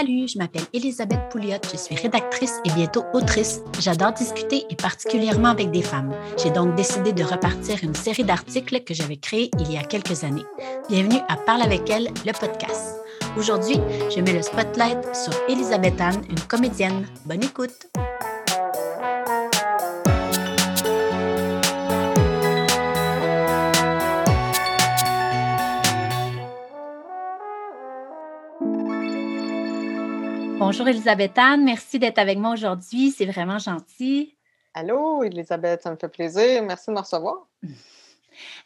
Salut, je m'appelle Elisabeth Pouliot, je suis rédactrice et bientôt autrice. J'adore discuter et particulièrement avec des femmes. J'ai donc décidé de repartir une série d'articles que j'avais créés il y a quelques années. Bienvenue à Parle avec elle, le podcast. Aujourd'hui, je mets le spotlight sur Elisabeth Anne, une comédienne. Bonne écoute! Bonjour Elisabeth Anne, merci d'être avec moi aujourd'hui, c'est vraiment gentil. Allô Elisabeth, ça me fait plaisir, merci de me recevoir.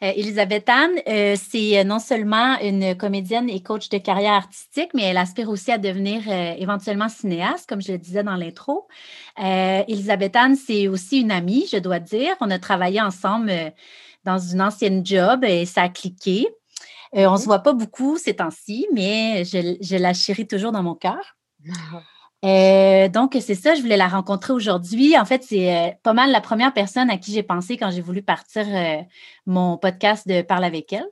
Euh, Elisabeth Anne, euh, c'est non seulement une comédienne et coach de carrière artistique, mais elle aspire aussi à devenir euh, éventuellement cinéaste, comme je le disais dans l'intro. Elisabeth Anne, c'est aussi une amie, je dois dire. On a travaillé ensemble dans une ancienne job et ça a cliqué. on ne se mhm. voit pas beaucoup ces temps-ci, mais je, je la chéris toujours dans mon cœur. Euh, donc, c'est ça, je voulais la rencontrer aujourd'hui. En fait, c'est euh, pas mal la première personne à qui j'ai pensé quand j'ai voulu partir euh, mon podcast de Parle avec elle.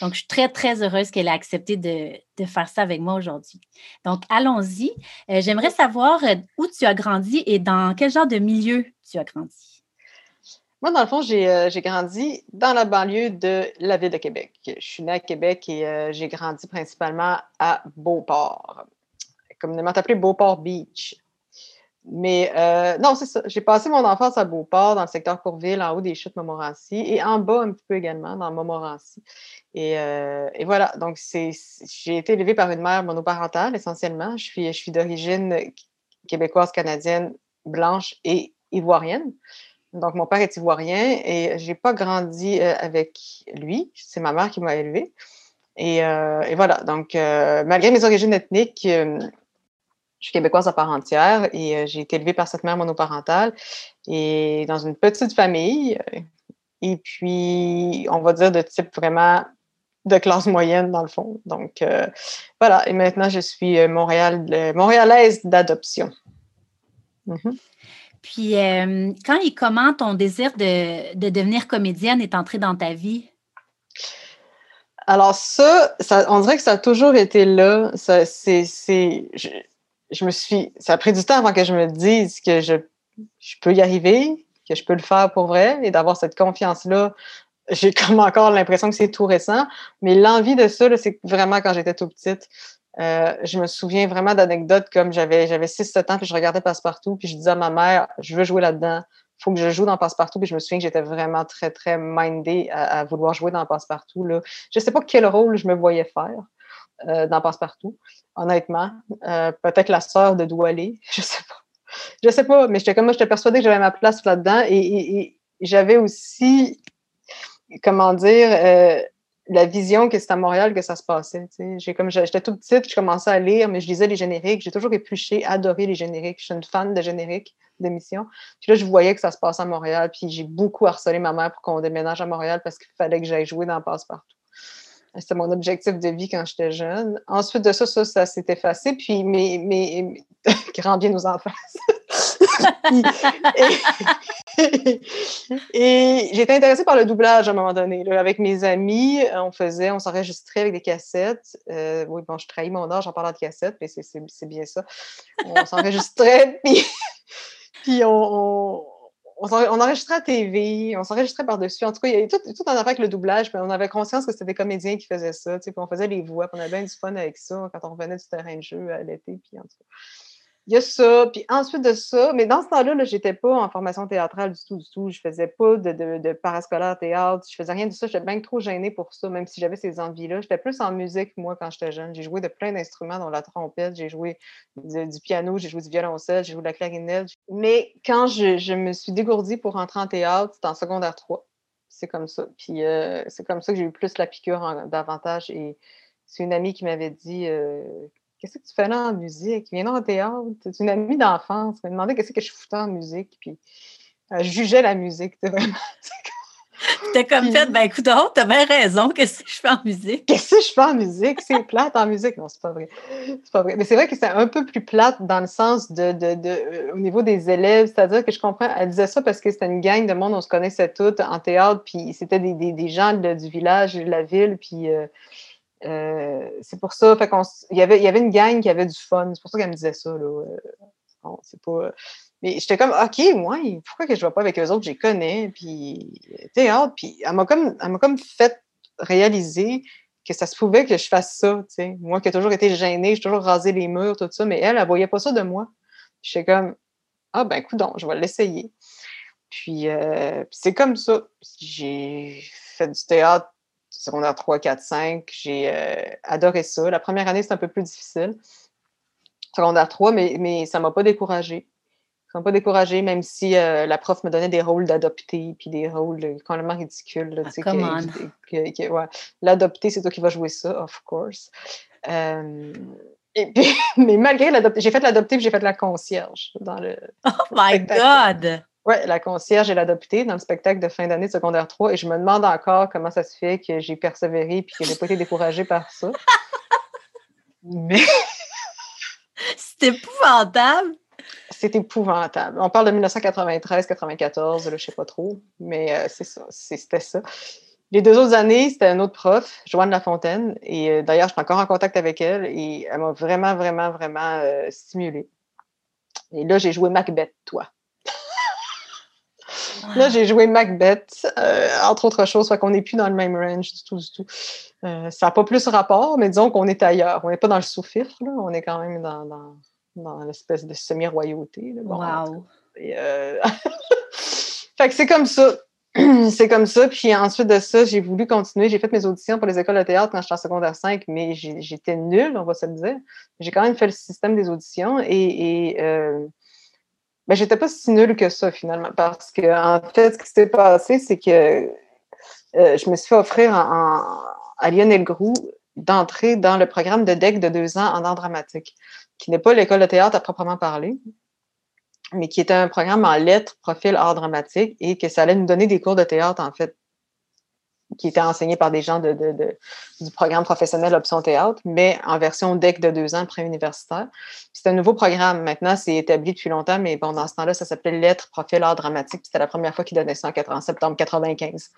Donc, je suis très, très heureuse qu'elle ait accepté de, faire ça avec moi aujourd'hui. Donc, allons-y. J'aimerais savoir où tu as grandi et dans quel genre de milieu tu as grandi? Moi, dans le fond, j'ai grandi dans la banlieue de la ville de Québec. Je suis née à Québec et j'ai grandi principalement à Beauport communément appelé Beauport Beach. Mais euh, non, c'est ça. J'ai passé mon enfance à Beauport, dans le secteur Courville, en haut des chutes Montmorency, et en bas un petit peu également, dans Montmorency. Et, euh, voilà, donc j'ai été élevée par une mère monoparentale essentiellement. Je suis, d'origine québécoise, canadienne, blanche et ivoirienne. Donc, mon père est ivoirien et j'ai pas grandi euh, avec lui. C'est ma mère qui m'a élevée. Et, voilà, donc, malgré mes origines ethniques, je suis québécoise à part entière et euh, j'ai été élevée par cette mère monoparentale et dans une petite famille. Et puis, on va dire de type vraiment de classe moyenne, dans le fond. Donc, euh, voilà. Et maintenant, je suis euh, Montréal, montréalaise d'adoption. Mhm. Puis, quand et comment ton désir de, de, devenir comédienne est entré dans ta vie? Alors, ça, ça on dirait que ça a toujours été là. c'est, je me suis. Ça a pris du temps avant que je me dise que je, peux y arriver, que je peux le faire pour vrai et d'avoir cette confiance-là. J'ai comme encore l'impression que c'est tout récent, mais l'envie de ça, c'est vraiment quand j'étais tout petite. Euh, je me souviens vraiment d'anecdotes comme j'avais j'avais 6-7 ans, puis je regardais Passepartout, puis je disais à ma mère, je veux jouer là-dedans, il faut que je joue dans Passepartout, puis je me souviens que j'étais vraiment très, très mindée à, vouloir jouer dans Passepartout. Je ne sais pas quel rôle je me voyais faire euh, dans Passepartout, honnêtement. Euh, peut-être la sœur de Doualé, je sais pas. Je sais pas, mais j'étais comme moi, j'étais persuadée que j'avais ma place là-dedans et, j'avais aussi, comment dire, euh, la vision que c'était à Montréal que ça se passait. J'étais toute petite, je commençais à lire, mais je lisais les génériques. J'ai toujours épluché, adoré les génériques. Je suis une fan de génériques d'émissions. Puis là, je voyais que ça se passait à Montréal. Puis j'ai beaucoup harcelé ma mère pour qu'on déménage à Montréal parce qu'il fallait que j'aille jouer dans Passe-Partout. C'était mon objectif de vie quand j'étais jeune. Ensuite de ça, ça, ça s'est effacé. Puis, mais, mais, grand bien aux enfants. et, été intéressée par le doublage à un moment donné. avec mes amis, on faisait, on s'enregistrait avec des cassettes. Euh, oui, bon, je trahis mon âge en parlant de cassettes, mais c'est bien ça. On s'enregistrait, puis, puis on, enregistrait à TV, on s'enregistrait par-dessus. En tout cas, il y avait tout, tout en affaire avec le doublage. Puis on avait conscience que c'était des comédiens qui faisaient ça. Puis on faisait les voix. On avait bien du fun avec ça quand on revenait du terrain de jeu à l'été. Il y a ça. Puis ensuite de ça, mais dans ce temps-là, -là, j'étais pas en formation théâtrale du tout, du tout. Je faisais pas de, de, de parascolaire théâtre. Je faisais rien de ça. J'étais bien trop gênée pour ça, même si j'avais ces envies-là. J'étais plus en musique, moi, quand j'étais jeune. J'ai joué de plein d'instruments, dont la trompette, j'ai joué du piano, j'ai joué du violoncelle, j'ai joué de la clarinette. Mais quand je, je me suis dégourdie pour rentrer en théâtre, c'était en secondaire 3. C'est comme ça. Puis euh, c'est comme ça que j'ai eu plus la piqûre davantage. Et c'est une amie qui m'avait dit euh, Qu'est-ce que tu fais là en musique? Viens dans au théâtre. C'est une amie d'enfance. Elle m'a demandé qu'est-ce que je foutais en musique. Puis elle jugeait la musique. C'était vraiment. Comme fait, ben écoute, t'as bien raison, qu'est-ce que je fais en musique? Qu'est-ce que je fais en musique? C'est plate en musique. Non, c'est pas vrai. C'est pas vrai. Mais c'est vrai que c'est un peu plus plate dans le sens de, de, de euh, au niveau des élèves. C'est-à-dire que je comprends, elle disait ça parce que c'était une gang de monde, on se connaissait toutes en théâtre, puis c'était des, des, des, gens du village, de la ville, puis euh, Euh, c'est pour ça, fait il, y avait, y avait une gang qui avait du fun. C'est pour ça qu'elle me disait ça. Là. Bon, c'est pas. Mais j'étais comme, OK, moi, pourquoi que je ne vais pas avec eux autres? Je les connais. Puis, théâtre. Puis, elle m'a comme, elle m'a comme fait réaliser que ça se pouvait que je fasse ça. Moi qui ai toujours été gênée, j'ai toujours rasé les murs, tout ça. Mais elle, elle ne voyait pas ça de moi. J'étais comme, ah, ben, écoute, je vais l'essayer. Puis, euh, puis c'est comme ça. J'ai fait du théâtre secondaire 3, 4, 5. J'ai euh, adoré ça. La première année, c'est un peu plus difficile. Secondaire 3, mais, mais ça ne m'a pas découragée. Ça m'a pas découragée, même si euh, la prof me donnait des rôles d'adopté, puis des rôles complètement ridicules. Ah, L'adopté, c'est toi qui vas jouer ça, of course. Euh, et puis, mais malgré l'adopté, j'ai fait l'adopté puis j'ai fait la concierge dans le. Oh my God! Oui, la concierge et l'adopté dans le spectacle de fin d'année de secondaire 3. Et je me demande encore comment ça se fait que j'ai persévéré puis que j'ai pas été découragée par ça. Mais. C'est épouvantable! C'est épouvantable. On parle de 1993-94, je ne sais pas trop, mais euh, c'est ça, c'était ça. Les deux autres années, c'était un autre prof, Joanne Lafontaine, et euh, d'ailleurs, je suis encore en contact avec elle, et elle m'a vraiment, vraiment, vraiment euh, stimulée. Et là, j'ai joué Macbeth, toi. Là, j'ai joué Macbeth, euh, entre autres choses, fait qu'on n'est plus dans le même range du tout, du tout. Euh, ça n'a pas plus rapport, mais disons qu'on est ailleurs. On n'est pas dans le sous-fifre, on est quand même dans, dans, dans l'espèce de semi-royauté. wow! Euh, fait que c'est comme ça. c'est comme ça. Puis ensuite de ça, j'ai voulu continuer. J'ai fait mes auditions pour les écoles de théâtre quand j'étais en secondaire 5, mais j'étais nulle, on va se le dire. J'ai quand même fait le système des auditions et, et mais ben, j'étais pas si nulle que ça finalement, parce que en fait, ce qui s'est passé, c'est que euh, je me suis fait offrir à Lionel Groux d'entrer dans le programme de DEC de deux ans en art dramatique, qui n'est pas l'école de théâtre à proprement parler, mais qui était un programme en lettres, profil art dramatique, et que ça allait nous donner des cours de théâtre, en fait, qui était enseigné par des gens de, du programme professionnel Option Théâtre, mais en version DEC de deux ans pré-universitaire. C'est un nouveau programme. Maintenant, c'est établi depuis longtemps, mais bon, dans ce temps-là, ça s'appelait Lettres, profil, art dramatique. C'était la première fois qu'ils donnaient ça en, septembre 95.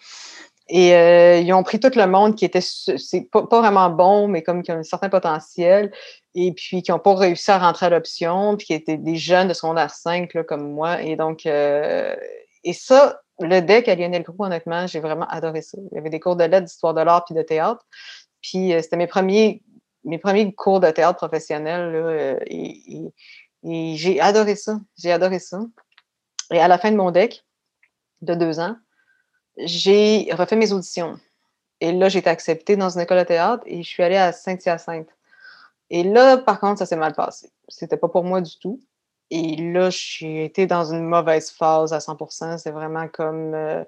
Et euh, ils ont pris tout le monde qui était c'est pas, vraiment bon, mais comme qui a un certain potentiel, et puis qui n'ont pas réussi à rentrer à l'option, puis qui étaient des jeunes de secondaire 5 là, comme moi. Et donc, euh, et ça, le deck à Lionel Groux, honnêtement, j'ai vraiment adoré ça. Il y avait des cours de lettres, d'histoire de l'art puis de théâtre. Puis euh, c'était mes premiers, cours de théâtre professionnel. Euh, et, j'ai adoré ça. J'ai adoré ça. Et à la fin de mon deck, de deux ans, j'ai refait mes auditions. Et là, j'ai été acceptée dans une école de théâtre et je suis allée à Saint-Hyacinthe. Et là, par contre, ça s'est mal passé. C'était pas pour moi du tout. Et là, j'ai été dans une mauvaise phase à 100% C'est vraiment comme. Euh,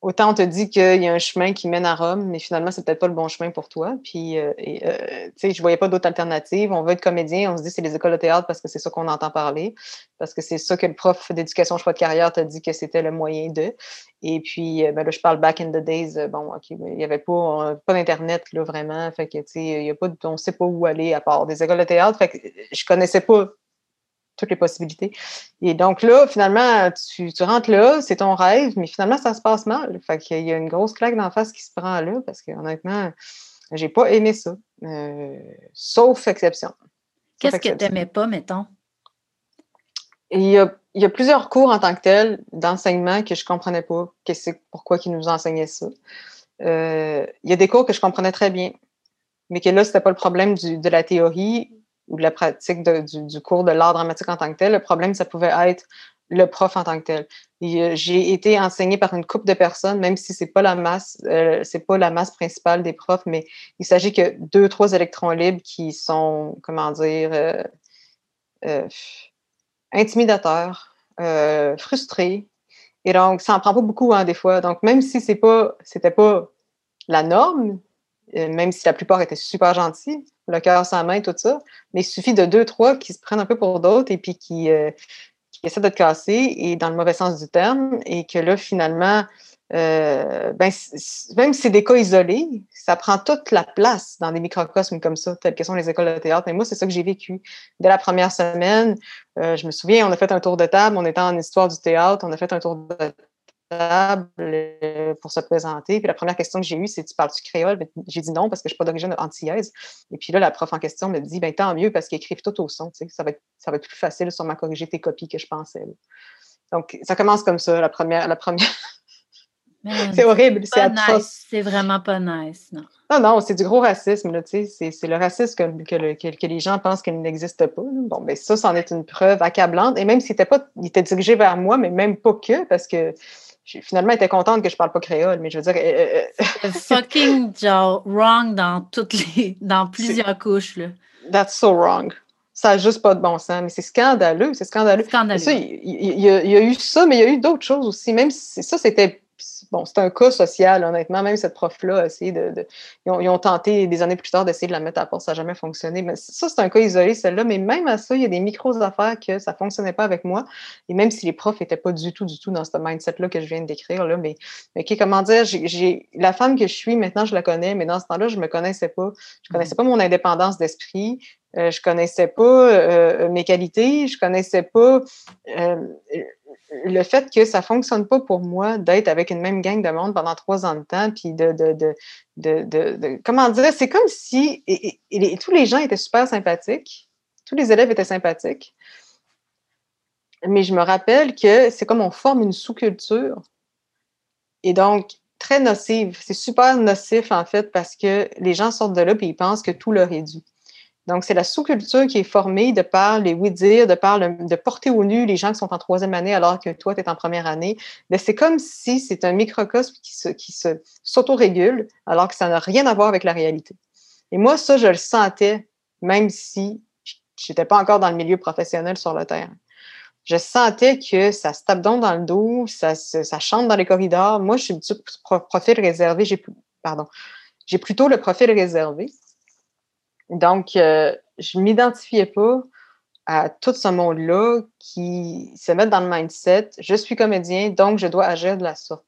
autant on te dit qu'il y a un chemin qui mène à Rome, mais finalement, c'est peut-être pas le bon chemin pour toi. Puis, euh, euh, tu sais, je voyais pas d'autre alternative. On veut être comédien, on se dit c'est les écoles de théâtre parce que c'est ça qu'on entend parler, parce que c'est ça que le prof d'éducation choix de carrière t'a dit que c'était le moyen de. Et puis, ben là, je parle back in the days. Bon, OK, il n'y avait pas, pas d'Internet, là, vraiment. Fait que, tu sais, il y a pas, on sait pas où aller à part des écoles de théâtre. Fait que je connaissais pas toutes les possibilités. Et donc là, finalement, tu, rentres là, c'est ton rêve, mais finalement, ça se passe mal. Fait qu'il y a une grosse claque d'en face qui se prend là, parce que honnêtement, j'ai pas aimé ça. Euh, sauf exception. Qu'est-ce que tu n'aimais pas, mettons? Il y, a, il y, a, plusieurs cours en tant que tel d'enseignement que je ne comprenais pas, que c'est pourquoi ils nous enseignaient ça. Euh, il y a des cours que je comprenais très bien, mais que là, ce n'était pas le problème du, de la théorie ou de la pratique du, cours de l'art dramatique en tant que tel. Le problème, ça pouvait être le prof en tant que tel. Euh, j'ai été enseignée par une couple de personnes, même si c'est pas euh, pas la masse principale des profs, mais il s'agit que deux, trois électrons libres qui sont, comment dire, euh, intimidateurs, frustrés. Et donc, ça en prend pas beaucoup, hein, des fois. Donc, même si c'est pas, pas la norme, même si la plupart étaient super gentils, le cœur sans main, tout ça. Mais il suffit de deux, trois qui se prennent un peu pour d'autres et puis qui, euh, essaient de te et dans le mauvais sens du terme, et que là, finalement, euh, ben, même si c'est des cas isolés, ça prend toute la place dans des microcosmes comme ça, tels que sont les écoles de théâtre. Et moi, c'est ça que j'ai vécu. Dès la première semaine, euh, je me souviens, on a fait un tour de table, on était en histoire du théâtre, on a fait un tour de table euh, pour se présenter. Puis la première question que j'ai eue, c'est Tu parles-tu créole? J'ai dit non parce que je ne suis pas d'origine antillaise. Et puis là, la prof en question me dit ben, Tant mieux parce qu'ils écrivent tout au son. Ça va, être, ça va être plus facile sur ma corriger tes copies que je pensais. Donc, ça commence comme ça, la première. La première... c'est horrible, c'est atroce. C'est vraiment pas nice, non. Non, non, c'est du gros racisme, là, tu sais. C'est le racisme que, que, les gens pensent qu'il n'existe pas. Bon, ben ça, c'en est une preuve accablante. Et même s'il était pas, il était dirigé vers moi, mais même pas que, parce que finalement, était contente que je parle pas créole, mais je veux dire. Euh, euh, fucking genre wrong dans toutes les, dans plusieurs couches là. That's so wrong. Ça n'a juste pas de bon sens, mais c'est scandaleux, c'est scandaleux. scandaleux. il, y a, eu ça, mais il y a eu d'autres choses aussi. Même si ça, c'était bon, c'est un cas social, honnêtement. Même cette prof-là a essayé de. ils, ont, tenté des années plus tard d'essayer de la mettre à part, ça n'a jamais fonctionné. Mais ça, c'est un cas isolé, celle-là. Mais même à ça, il y a des micros-affaires que ça ne fonctionnait pas avec moi. Et même si les profs n'étaient pas du tout, du tout dans ce mindset-là que je viens de décrire, là, mais, mais comment dire, j'ai la femme que je suis, maintenant, je la connais, mais dans ce temps-là, je ne me connaissais pas. Je ne connaissais pas mon indépendance d'esprit. Euh, je connaissais pas euh, mes qualités, je connaissais pas euh, le fait que ça fonctionne pas pour moi d'être avec une même gang de monde pendant trois ans de temps, puis de, de, de, de comment dire, c'est comme si et, tous les gens étaient super sympathiques, tous les élèves étaient sympathiques, mais je me rappelle que c'est comme on forme une sous-culture, et donc très nocive, c'est super nocif en fait parce que les gens sortent de là et ils pensent que tout leur est dû. Donc, c'est la sous-culture qui est formée de par les oui-dire, de par de porter au nu les gens qui sont en troisième année alors que toi, tu es en première année. Mais c'est comme si c'est un microcosme qui, se, qui se, s'autorégule alors que ça n'a rien à voir avec la réalité. Et moi, ça, je le sentais, même si je n'étais pas encore dans le milieu professionnel sur le terrain. Je sentais que ça se tape donc dans le dos, ça, ça chante dans les corridors. Moi, je suis du profil réservé. J'ai, pardon, j'ai plutôt le profil réservé. Donc, euh, je ne m'identifiais pas à tout ce monde-là qui se met dans le mindset je suis comédien, donc je dois agir de la sorte.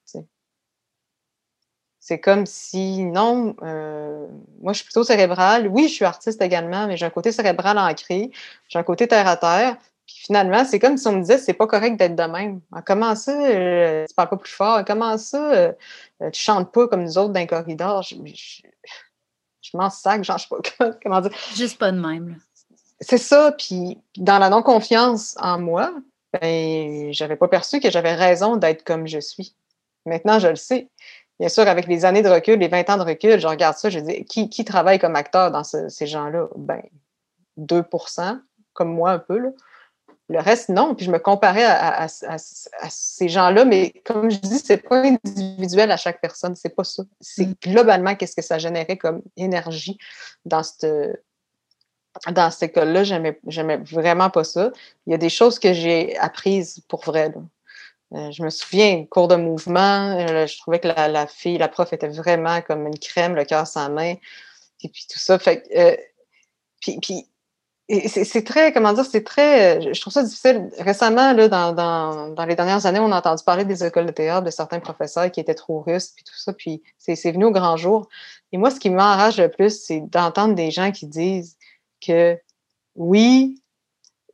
C'est comme si, non, euh, moi je suis plutôt cérébral. Oui, je suis artiste également, mais j'ai un côté cérébral ancré, j'ai un côté terre à terre. Puis finalement, c'est comme si on me disait, c'est pas correct d'être de même. Ah, comment ça, euh, tu parles pas plus fort? Comment ça, tu chantes pas comme nous autres dans corridor? M'en sac, genre, je sais pas comment dire? Juste pas de même. C'est ça, puis dans la non-confiance en moi, ben, j'avais pas perçu que j'avais raison d'être comme je suis. Maintenant, je le sais. Bien sûr, avec les années de recul, les 20 ans de recul, je regarde ça, je dis, qui, qui travaille comme acteur dans ces gens-là? Ben, 2% comme moi un peu, là. Le reste, non. Puis je me comparais à, ces gens-là, mais comme je dis, c'est pas individuel à chaque personne, c'est pas ça. C'est mm. globalement qu'est-ce que ça générait comme énergie dans cette dans école-là, j'aimais, j'aimais vraiment pas ça. Il y a des choses que j'ai apprises pour vrai. Euh, je me souviens, cours de mouvement, euh, je trouvais que la, fille, la prof était vraiment comme une crème, le cœur sans main, et puis tout ça. Fait, euh, puis, puis c'est très, comment dire, c'est très, je trouve ça difficile. Récemment, là, dans, les dernières années, on a entendu parler des écoles de théâtre, de certains professeurs qui étaient trop russes, puis tout ça, puis c'est venu au grand jour. Et moi, ce qui m'enrage le plus, c'est d'entendre des gens qui disent que oui,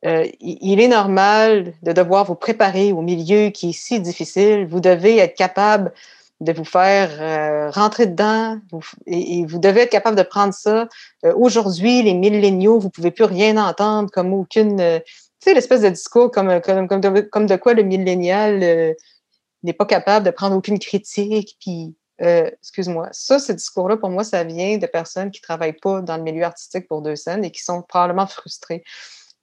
euh, il est normal de devoir vous préparer au milieu qui est si difficile. Vous devez être capable de vous faire euh, rentrer dedans et, vous devez être capable de prendre ça. Euh, aujourd'hui, les milléniaux, vous pouvez plus rien entendre comme aucune... Euh, tu sais, l'espèce de discours comme, comme, comme, de, quoi le millénial n'est pas capable de prendre aucune critique, puis... excuse-moi. Ça, ce discours-là, pour moi, ça vient de personnes qui travaillent pas dans le milieu artistique pour deux scènes et qui sont probablement frustrées.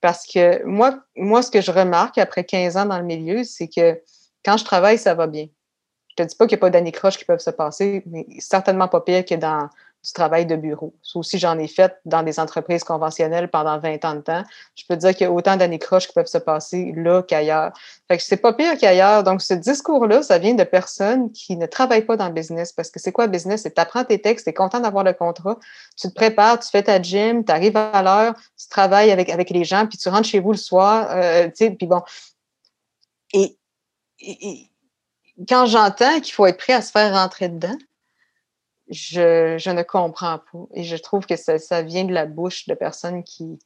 Parce que moi, moi, ce que je remarque après 15 ans dans le milieu, c'est que quand je travaille, ça va bien je te dis pas qu'il n'y a pas d'anicroches qui peuvent se passer, mais certainement pas pire que dans du travail de bureau. Ça aussi, j'en ai fait dans des entreprises conventionnelles pendant 20 ans de temps. Je peux te dire qu'il y a autant d'anicroches qui peuvent se passer là qu'ailleurs. Fait que c'est pas pire qu'ailleurs. Donc, ce discours-là, ça vient de personnes qui ne travaillent pas dans le business. Parce que c'est quoi le business? C'est tu apprends tes textes, tu es content d'avoir le contrat, tu te prépares, tu fais ta gym, tu arrives à l'heure, tu travailles avec, avec les gens, puis tu rentres chez vous le soir, euh, tu sais, puis bon. et, quand j'entends qu'il faut être prêt à se faire rentrer dedans, je, ne comprends pas. Et je trouve que ça, vient de la bouche de personnes qui,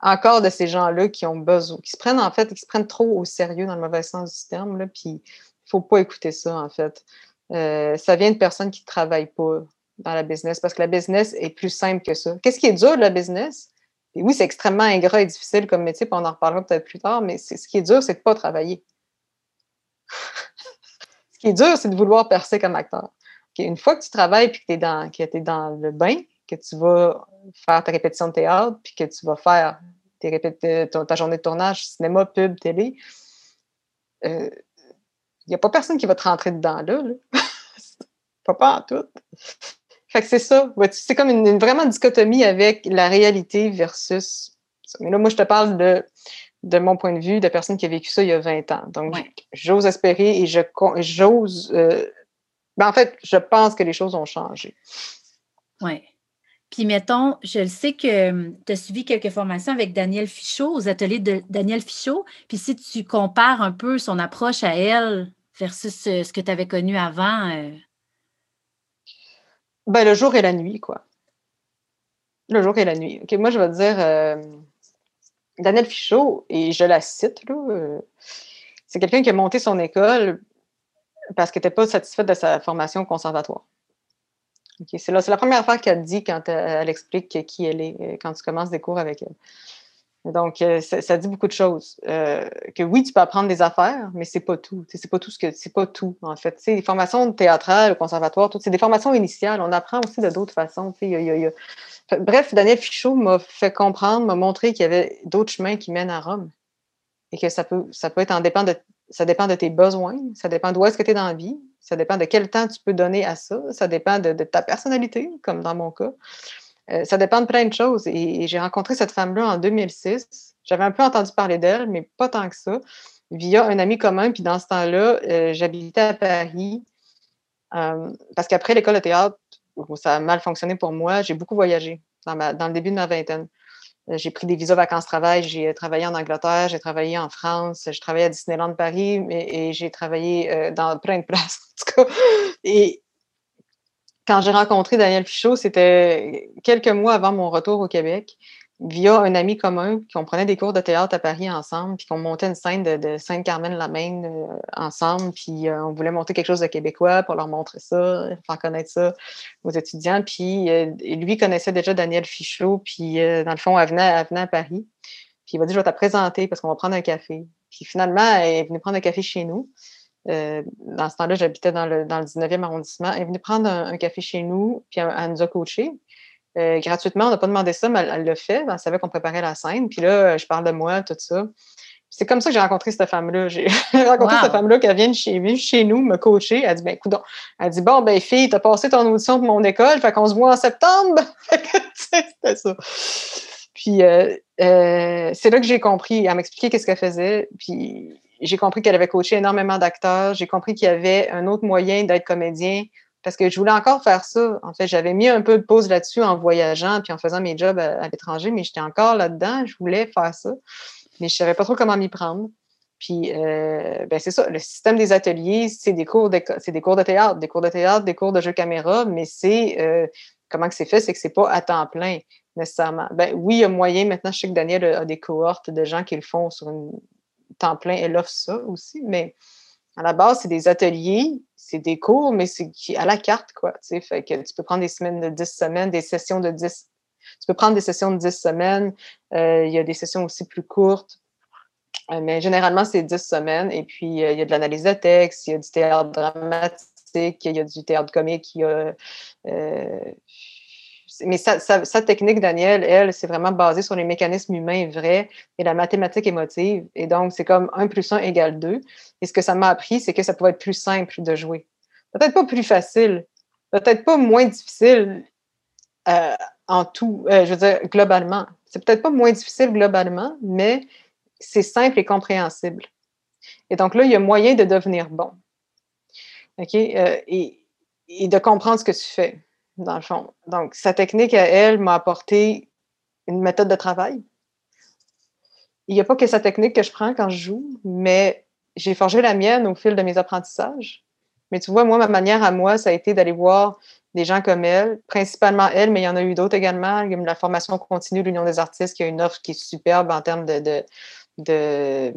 encore de ces gens-là qui ont besoin, qui se prennent en fait, qui se prennent trop au sérieux dans le mauvais sens du terme, puis faut pas écouter ça, en fait. Euh, ça vient de personnes qui ne travaillent pas dans la business parce que la business est plus simple que ça. Qu'est-ce qui est dur de la business? Et oui, c'est extrêmement ingrat et difficile comme métier, puis on en reparlera peut-être plus tard, mais ce qui est dur, c'est de ne pas travailler. Ce qui est dur, c'est de vouloir percer comme acteur. Une fois que tu travailles puis que tu es, dans, es dans le bain, que tu vas faire ta répétition de théâtre, puis que tu vas faire ta journée de tournage, cinéma, pub, télé, il euh, n'y a pas personne qui va te rentrer dedans là. pas, pas en tout. Fait que c'est ça. C'est comme une, vraiment dichotomie avec la réalité versus. Mais là, moi, je te parle de, de mon point de vue de personne qui a vécu ça il y a 20 ans. Donc, j'ose espérer et je j'ose. Euh, ben, en fait, je pense que les choses ont changé. Oui. Puis, mettons, je le sais que hum, tu as suivi quelques formations avec Daniel Fichot, aux ateliers de Daniel Fichot. Puis, si tu compares un peu son approche à elle versus ce, que tu avais connu avant. Euh, ben, le jour et la nuit, quoi. Le jour et la nuit. OK, moi, je vais dire euh, Daniel Fichot, et je la cite, euh, c'est quelqu'un qui a monté son école parce qu'elle n'était pas satisfaite de sa formation au conservatoire. c'est, la première fois qu'elle dit quand elle, explique qui elle est, euh, quand tu commences des cours avec elle. Donc, euh, ça, dit beaucoup de choses. Euh, que oui, tu peux apprendre des affaires, mais c'est pas tout. C'est pas tout ce que c'est pas tout, en fait. C'est des formations théâtrales, au conservatoire, c'est des formations initiales. On apprend aussi de d'autres façons. Bref, Daniel Fichot m'a fait comprendre, m'a montré qu'il y avait d'autres chemins qui mènent à Rome. Et que ça peut, ça peut être en dépend de. Ça dépend de tes besoins, ça dépend d'où est-ce que tu es dans la vie, ça dépend de quel temps tu peux donner à ça, ça dépend de ta personnalité, comme dans mon cas. Euh, ça dépend de plein de choses. Et, j'ai rencontré cette femme-là en 2006. J'avais un peu entendu parler d'elle, mais pas tant que ça, via un ami commun. Puis dans ce temps-là, euh, j'habitais à Paris. Euh, parce qu'après l'école de théâtre, ça a mal fonctionné pour moi. J'ai beaucoup voyagé dans, le début de ma vingtaine. J'ai pris des visas vacances-travail, j'ai travaillé en Angleterre, j'ai travaillé en France, j'ai travaillé à Disneyland Paris et, j'ai travaillé dans plein de places. En tout cas. Et, quand j'ai rencontré Daniel Fichot, c'était quelques mois avant mon retour au Québec, via un ami commun, qu'on prenait des cours de théâtre à Paris ensemble, puis qu'on montait une scène de, Sainte-Carmen-la-Maine euh, ensemble, puis euh, on voulait monter quelque chose de québécois pour leur montrer ça, faire connaître ça aux étudiants. Puis euh, lui connaissait déjà Daniel Fichot, puis dans le fond, elle venait, à Paris. Puis il m'a dit, je vais te présenter parce qu'on va prendre un café. Puis finalement, elle est venue prendre un café chez nous. Euh, dans ce temps-là, j'habitais dans le, dans le 19e arrondissement. Elle est venue prendre un, café chez nous, puis elle, nous a coachés. Euh, gratuitement, on n'a pas demandé ça, mais elle l'a fait. Elle savait qu'on préparait la scène. Puis là, je parle de moi, tout ça. C'est comme ça que j'ai rencontré cette femme-là. J'ai rencontré cette femme-là qui vient chez, chez nous me coacher. Elle dit, ben, écoute, elle dit, bon, ben, fille, t'as passé ton audition pour mon école, fait qu'on se voit en septembre. C'était ça. Puis, euh, c'est là que j'ai compris. Elle m'expliquait qu'est-ce qu'elle faisait. Puis, j'ai compris qu'elle avait coaché énormément d'acteurs. J'ai compris qu'il y avait un autre moyen d'être comédien parce que je voulais encore faire ça. En fait, j'avais mis un peu de pause là-dessus en voyageant puis en faisant mes jobs à, l'étranger, mais j'étais encore là-dedans. Je voulais faire ça, mais je savais pas trop comment m'y prendre. Puis, euh, ben c'est ça. Le système des ateliers, c'est des cours de, c'est des cours de théâtre, des cours de théâtre, des cours de jeu caméra, mais c'est euh, comment que c'est fait, c'est que c'est pas à temps plein nécessairement. Ben oui, il y a moyen. Maintenant, je sais que Daniel a des cohortes de gens qui le font sur une temps plein, elle offre ça aussi, mais à la base, c'est des ateliers, c'est des cours, mais c'est à la carte, quoi. Tu tu peux prendre des semaines de 10 semaines, des sessions de 10. Tu peux prendre des sessions de 10 semaines. Euh, il y a des sessions aussi plus courtes. Euh, mais généralement, c'est 10 semaines. Et puis, euh, il y a de l'analyse de texte, il y a du théâtre dramatique, il y a du théâtre comique, il y a mais sa, technique, Daniel, elle, c'est vraiment basé sur les mécanismes humains vrais et la mathématique émotive. Et donc, c'est comme 1 plus 1 égale 2. Et ce que ça m'a appris, c'est que ça pouvait être plus simple de jouer. Peut-être pas plus facile, peut-être pas moins difficile euh, en tout, euh, je veux dire, globalement. C'est peut-être pas moins difficile globalement, mais c'est simple et compréhensible. Et donc là, il y a moyen de devenir bon. OK? Euh, et, et de comprendre ce que tu fais dans le fond. Donc, sa technique à elle m'a apporté une méthode de travail. Il n'y a pas que sa technique que je prends quand je joue, mais j'ai forgé la mienne au fil de mes apprentissages. Mais tu vois, moi, ma manière à moi, ça a été d'aller voir des gens comme elle, principalement elle, mais il y en a eu d'autres également. Il y a la formation continue de l'Union des artistes qui a une offre qui est superbe en termes de, de,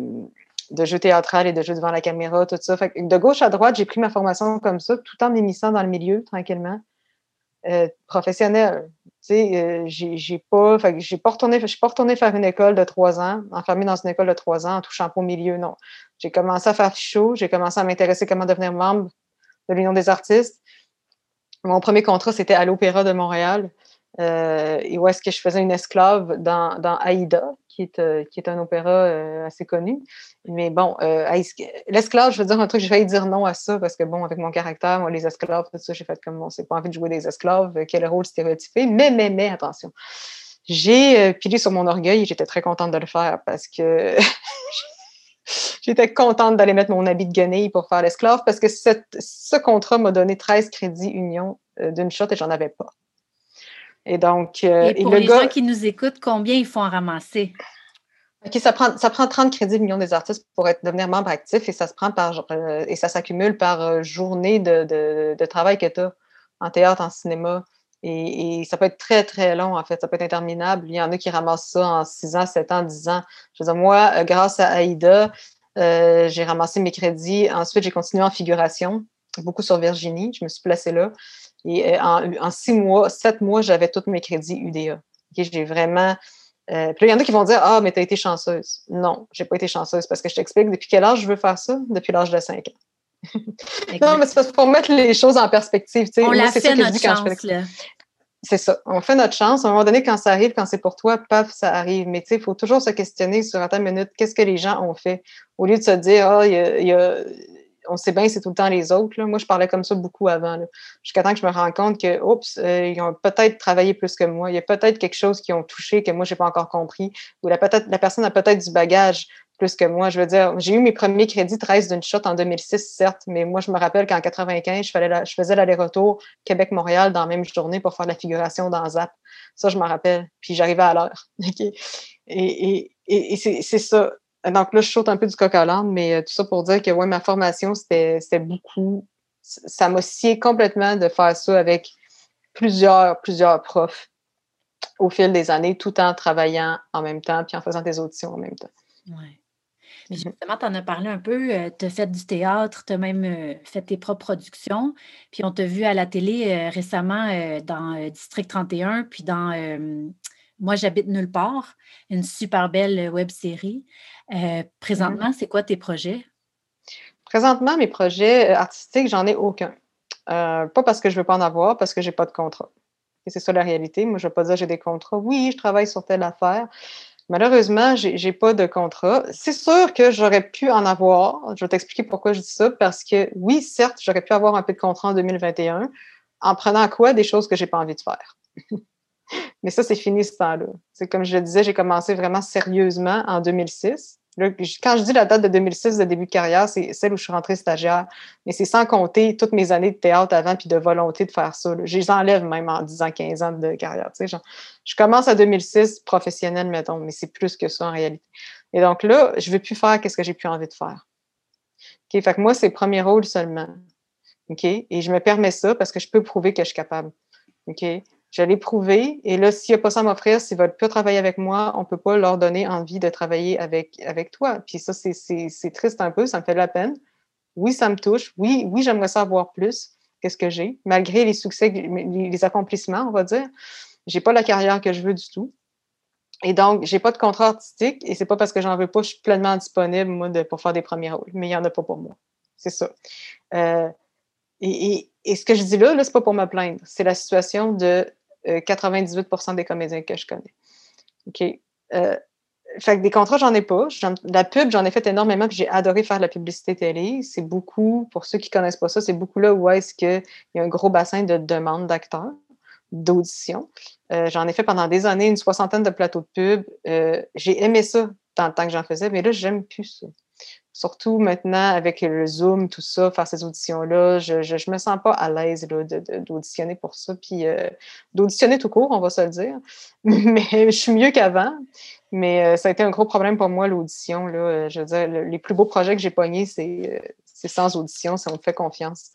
de jeu théâtral et de jeu devant la caméra, tout ça. de gauche à droite, j'ai pris ma formation comme ça, tout en m'émissant dans le milieu, tranquillement. Euh, professionnel. Tu sais, euh, j'ai pas, j'ai pas retourné, je suis pas faire une école de trois ans, enfermée dans une école de trois ans en touchant pas au milieu, non. J'ai commencé à faire show, j'ai commencé à m'intéresser comment devenir membre de l'Union des artistes. Mon premier contrat, c'était à l'Opéra de Montréal. Euh, et où est-ce que je faisais une esclave dans, dans Aïda, qui est, euh, qui est un opéra euh, assez connu. Mais bon, l'esclave, je veux dire un truc, j'ai failli dire non à ça parce que, bon, avec mon caractère, moi, les esclaves, tout ça, j'ai fait comme, bon, c'est pas envie de jouer des esclaves, quel rôle stéréotypé. Mais, mais, mais, attention. J'ai pilé sur mon orgueil et j'étais très contente de le faire parce que j'étais contente d'aller mettre mon habit de guenille pour faire l'esclave parce que ce contrat m'a donné 13 crédits union d'une shot et j'en avais pas. Et donc, euh, et pour les gens qui nous écoutent, combien il faut en ramasser? OK, ça prend, ça prend 30 crédits millions des artistes pour être, devenir membre actif et ça se prend par euh, et ça s'accumule par euh, journée de, de, de, travail que tu as en théâtre, en cinéma. Et, et, ça peut être très, très long, en fait. Ça peut être interminable. Il y en a qui ramassent ça en 6 ans, 7 ans, 10 ans. Je veux dire, moi, grâce à Aïda, j'ai ramassé mes crédits. Ensuite, j'ai continué en figuration, beaucoup sur Virginie. Je me suis placée là. Et euh, en, six mois, sept mois, j'avais tous mes crédits UDA. j'ai vraiment. Euh, puis il y en a qui vont dire Ah, mais tu as été chanceuse. Non, j'ai pas été chanceuse parce que je t'explique depuis quel âge je veux faire ça? Depuis l'âge de 5 ans. non, mais c'est pour mettre les choses en perspective. On l'a fait notre chance, C'est ça. On fait notre chance. À un moment donné, quand ça arrive, quand c'est pour toi, paf, ça arrive. Mais tu sais, il faut toujours se questionner sur un minute, qu'est-ce que les gens ont fait? Au lieu de se dire, ah, il y a on sait bien c'est tout le temps les autres. Moi, je parlais comme ça beaucoup avant. Jusqu'à temps que je me rends compte que, oups, euh, ils ont peut-être travaillé plus que moi. Il y a peut-être quelque chose qui ont touché que moi, je n'ai pas encore compris. Ou la, personne a peut-être du bagage plus que moi. Je veux dire, j'ai eu mes premiers crédits 13 d'une shot en 2006, certes, mais moi, je me rappelle qu'en 95, je, faisais l'aller-retour Québec-Montréal dans la même journée pour faire la figuration dans ZAP. Ça, je me rappelle. Puis j'arrivais à l'heure. Et c'est ça. Donc là, je saute un peu du coq à l'âne, mais euh, tout ça pour dire que ouais, ma formation, c'était beaucoup. Ça m'a scié complètement de faire ça avec plusieurs, plusieurs profs au fil des années, tout en travaillant en même temps, puis en faisant des auditions en même temps. Oui. Mm-hmm. Justement, tu en as parlé un peu, euh, tu as fait du théâtre, tu as même euh, fait tes propres productions, puis on t'a vu à la télé récemment dans District 31, puis dans moi, j'habite nulle part, une super belle euh, web série. Euh, présentement, mm-hmm. c'est quoi tes projets? Présentement, mes projets euh, artistiques, j'en ai aucun. pas parce que je ne veux pas en avoir, parce que je n'ai pas de contrat. Et c'est ça la réalité. Moi, je ne vais pas dire j'ai des contrats. Oui, je travaille sur telle affaire. Malheureusement, je n'ai pas de contrat. C'est sûr que j'aurais pu en avoir. Je vais t'expliquer pourquoi je dis ça. Parce que oui, certes, j'aurais pu avoir un peu de contrat en 2021 en prenant quoi? Des choses que je n'ai pas envie de faire. Mais ça, c'est fini ce temps-là. C'est comme je le disais, j'ai commencé vraiment sérieusement en 2006. quand je dis la date de 2006 de début de carrière, c'est celle où je suis rentrée stagiaire. Mais c'est sans compter toutes mes années de théâtre avant puis de volonté de faire ça. Je les enlève même en 10 ans, 15 ans de carrière. je commence à 2006 professionnel, mettons, mais c'est plus que ça en réalité. Et donc là, je ne veux plus faire ce que j'ai plus envie de faire. OK? Fait que moi, c'est premier rôle seulement. Et je me permets ça parce que je peux prouver que je suis capable. Je l'ai prouvé. Et là, s'il n'y a pas ça à m'offrir, s'ils ne veulent pas travailler avec moi, on ne peut pas leur donner envie de travailler avec, avec toi. Puis ça, c'est triste un peu, ça me fait de la peine. Oui, ça me touche. Oui, oui, j'aimerais savoir plus. Qu'est-ce que j'ai? Malgré les succès, les accomplissements, on va dire, j'ai pas la carrière que je veux du tout. Et donc, j'ai pas de contrat artistique et c'est pas parce que j'en veux pas, je suis pleinement disponible, moi, pour faire des premiers rôles. Mais il n'y en a pas pour moi. C'est ça. Euh, et, et, ce que je dis là, là, c'est pas pour me plaindre. C'est la situation de 98% euh, des comédiens que je connais. OK? Euh, fait que des contrats, j'en ai pas. La pub, j'en ai fait énormément, puis j'ai adoré faire la publicité télé. C'est beaucoup, pour ceux qui connaissent pas ça, c'est beaucoup là où est-ce qu'il y a un gros bassin de demandes d'acteurs, d'auditions. Euh, j'en ai fait pendant des années, une soixantaine de plateaux de pub. j'ai aimé ça dans le temps que j'en faisais, mais là, j'aime plus ça. Surtout maintenant avec le Zoom, tout ça, faire ces auditions-là, je ne me sens pas à l'aise d'auditionner pour ça, puis euh, d'auditionner tout court, on va se le dire. Mais je suis mieux qu'avant. Mais euh, ça a été un gros problème pour moi, l'audition. Je veux dire, les plus beaux projets que j'ai pognés, c'est sans audition, si on te fait confiance.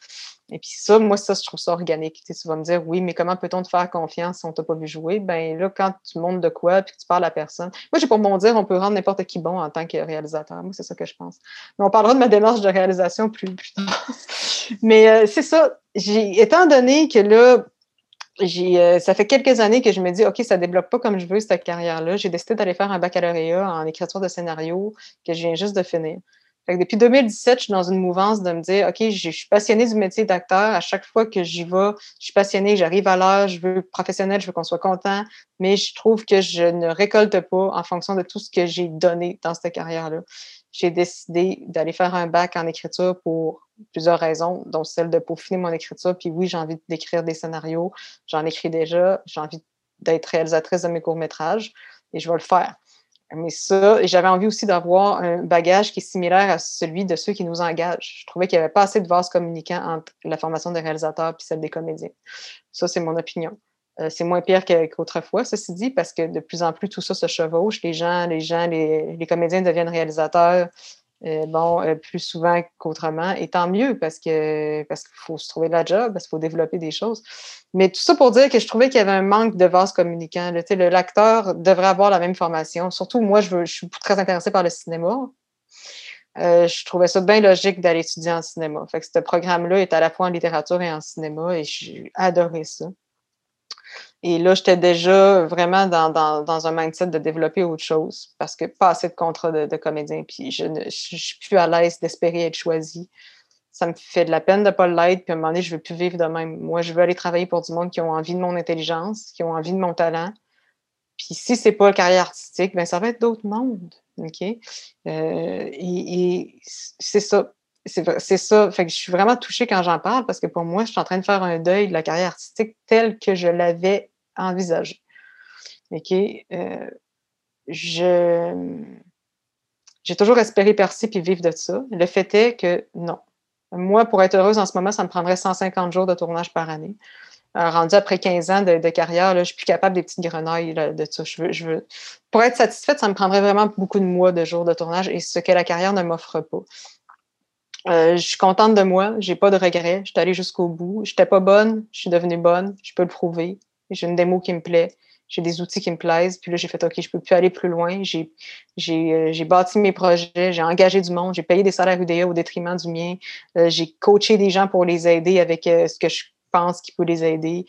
Et puis ça, moi, ça, je trouve ça organique. Tu, vas me dire, oui, mais comment peut-on te faire confiance si on t'a pas vu jouer? Ben là, quand tu montres de quoi, puis que tu parles à personne. Moi, j'ai pour mon dire, on peut rendre n'importe qui bon en tant que réalisateur. Moi, c'est ça que je pense. Mais on parlera de ma démarche de réalisation plus, plus tard. mais euh, c'est ça. Étant donné que là, euh, ça fait quelques années que je me dis, OK, ça ne développe pas comme je veux cette carrière-là. J'ai décidé d'aller faire un baccalauréat en écriture de scénario que je viens juste de finir depuis 2017, je suis dans une mouvance de me dire, OK, je, suis passionnée du métier d'acteur. À chaque fois que j'y vais, je suis passionnée, j'arrive à l'heure, je veux professionnel, je veux qu'on soit content, mais je trouve que je ne récolte pas en fonction de tout ce que j'ai donné dans cette carrière-là. J'ai décidé d'aller faire un bac en écriture pour plusieurs raisons, dont celle de peaufiner mon écriture. Puis oui, j'ai envie d'écrire des scénarios, j'en écris déjà, j'ai envie d'être réalisatrice de mes courts-métrages et je vais le faire. Mais ça, j'avais envie aussi d'avoir un bagage qui est similaire à celui de ceux qui nous engagent. Je trouvais qu'il n'y avait pas assez de vases communicants entre la formation des réalisateurs et celle des comédiens. Ça, c'est mon opinion. Euh, c'est moins pire qu'autrefois, ceci dit, parce que de plus en plus, tout ça se chevauche. Les gens, les gens, les, les comédiens deviennent réalisateurs, euh, bon, euh, plus souvent qu'autrement. Et tant mieux parce que parce qu'il faut se trouver de la job, parce qu'il faut développer des choses. Mais tout ça pour dire que je trouvais qu'il y avait un manque de vases communicants. L'acteur devrait avoir la même formation. Surtout, moi, je suis très intéressée par le cinéma. Euh, je trouvais ça bien logique d'aller étudier en cinéma. Fait que ce programme-là est à la fois en littérature et en cinéma et j'ai adoré ça. Et là, j'étais déjà vraiment dans, dans, un mindset de développer autre chose parce que pas assez de contrats de, comédien. Puis je ne suis plus à l'aise d'espérer être choisie. Ça me fait de la peine de ne pas l'être. Puis à un moment donné, je ne veux plus vivre de même. Moi, je veux aller travailler pour du monde qui ont envie de mon intelligence, qui ont envie de mon talent. Puis si ce n'est pas carrière artistique, bien, ça va être d'autres mondes. OK? Euh, et, c'est ça. C'est ça. Fait que je suis vraiment touchée quand j'en parle parce que pour moi, je suis en train de faire un deuil de la carrière artistique telle que je l'avais envisager. OK? Euh, je, j'ai toujours espéré percer puis vivre de ça. Le fait est que non. Moi, pour être heureuse en ce moment, ça me prendrait 150 jours de tournage par année. Euh, rendu après 15 ans de, carrière, là, je suis plus capable des petites grenouilles de ça. Je veux... Pour être satisfaite, ça me prendrait vraiment beaucoup de mois de jours de tournage et ce que la carrière ne m'offre pas. Euh, je suis contente de moi, j'ai pas de regrets, je suis allée jusqu'au bout. Je n'étais pas bonne, je suis devenue bonne, je peux le prouver j'ai une démo qui me plaît, j'ai des outils qui me plaisent, puis là, j'ai fait OK, je peux plus aller plus loin. J'ai, j'ai, euh, bâti mes projets, j'ai engagé du monde, j'ai payé des salaires UDA au détriment du mien, euh, j'ai coaché des gens pour les aider avec ce que je pense qui peut les aider.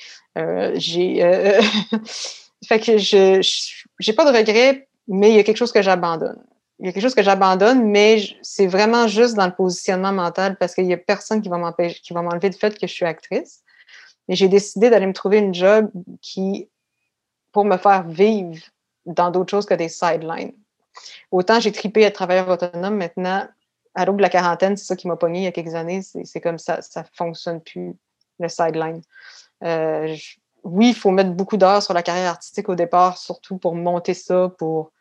j'ai fait que je j'ai pas de regrets, mais il y a quelque chose que j'abandonne. Il y a quelque chose que j'abandonne, mais c'est vraiment juste dans le positionnement mental parce qu'il y a personne qui va m'empêcher, qui va m'enlever le fait que je suis actrice. Mais j'ai décidé d'aller me trouver une job qui, pour me faire vivre dans d'autres choses que des sidelines. Autant j'ai tripé à travailleur autonome, maintenant, à l'aube de la quarantaine, c'est ça qui m'a pogné il y a quelques années, c'est comme ça, ça ne fonctionne plus, le sideline. Euh, oui, il faut mettre beaucoup d'heures sur la carrière artistique au départ, surtout pour monter ça, pour,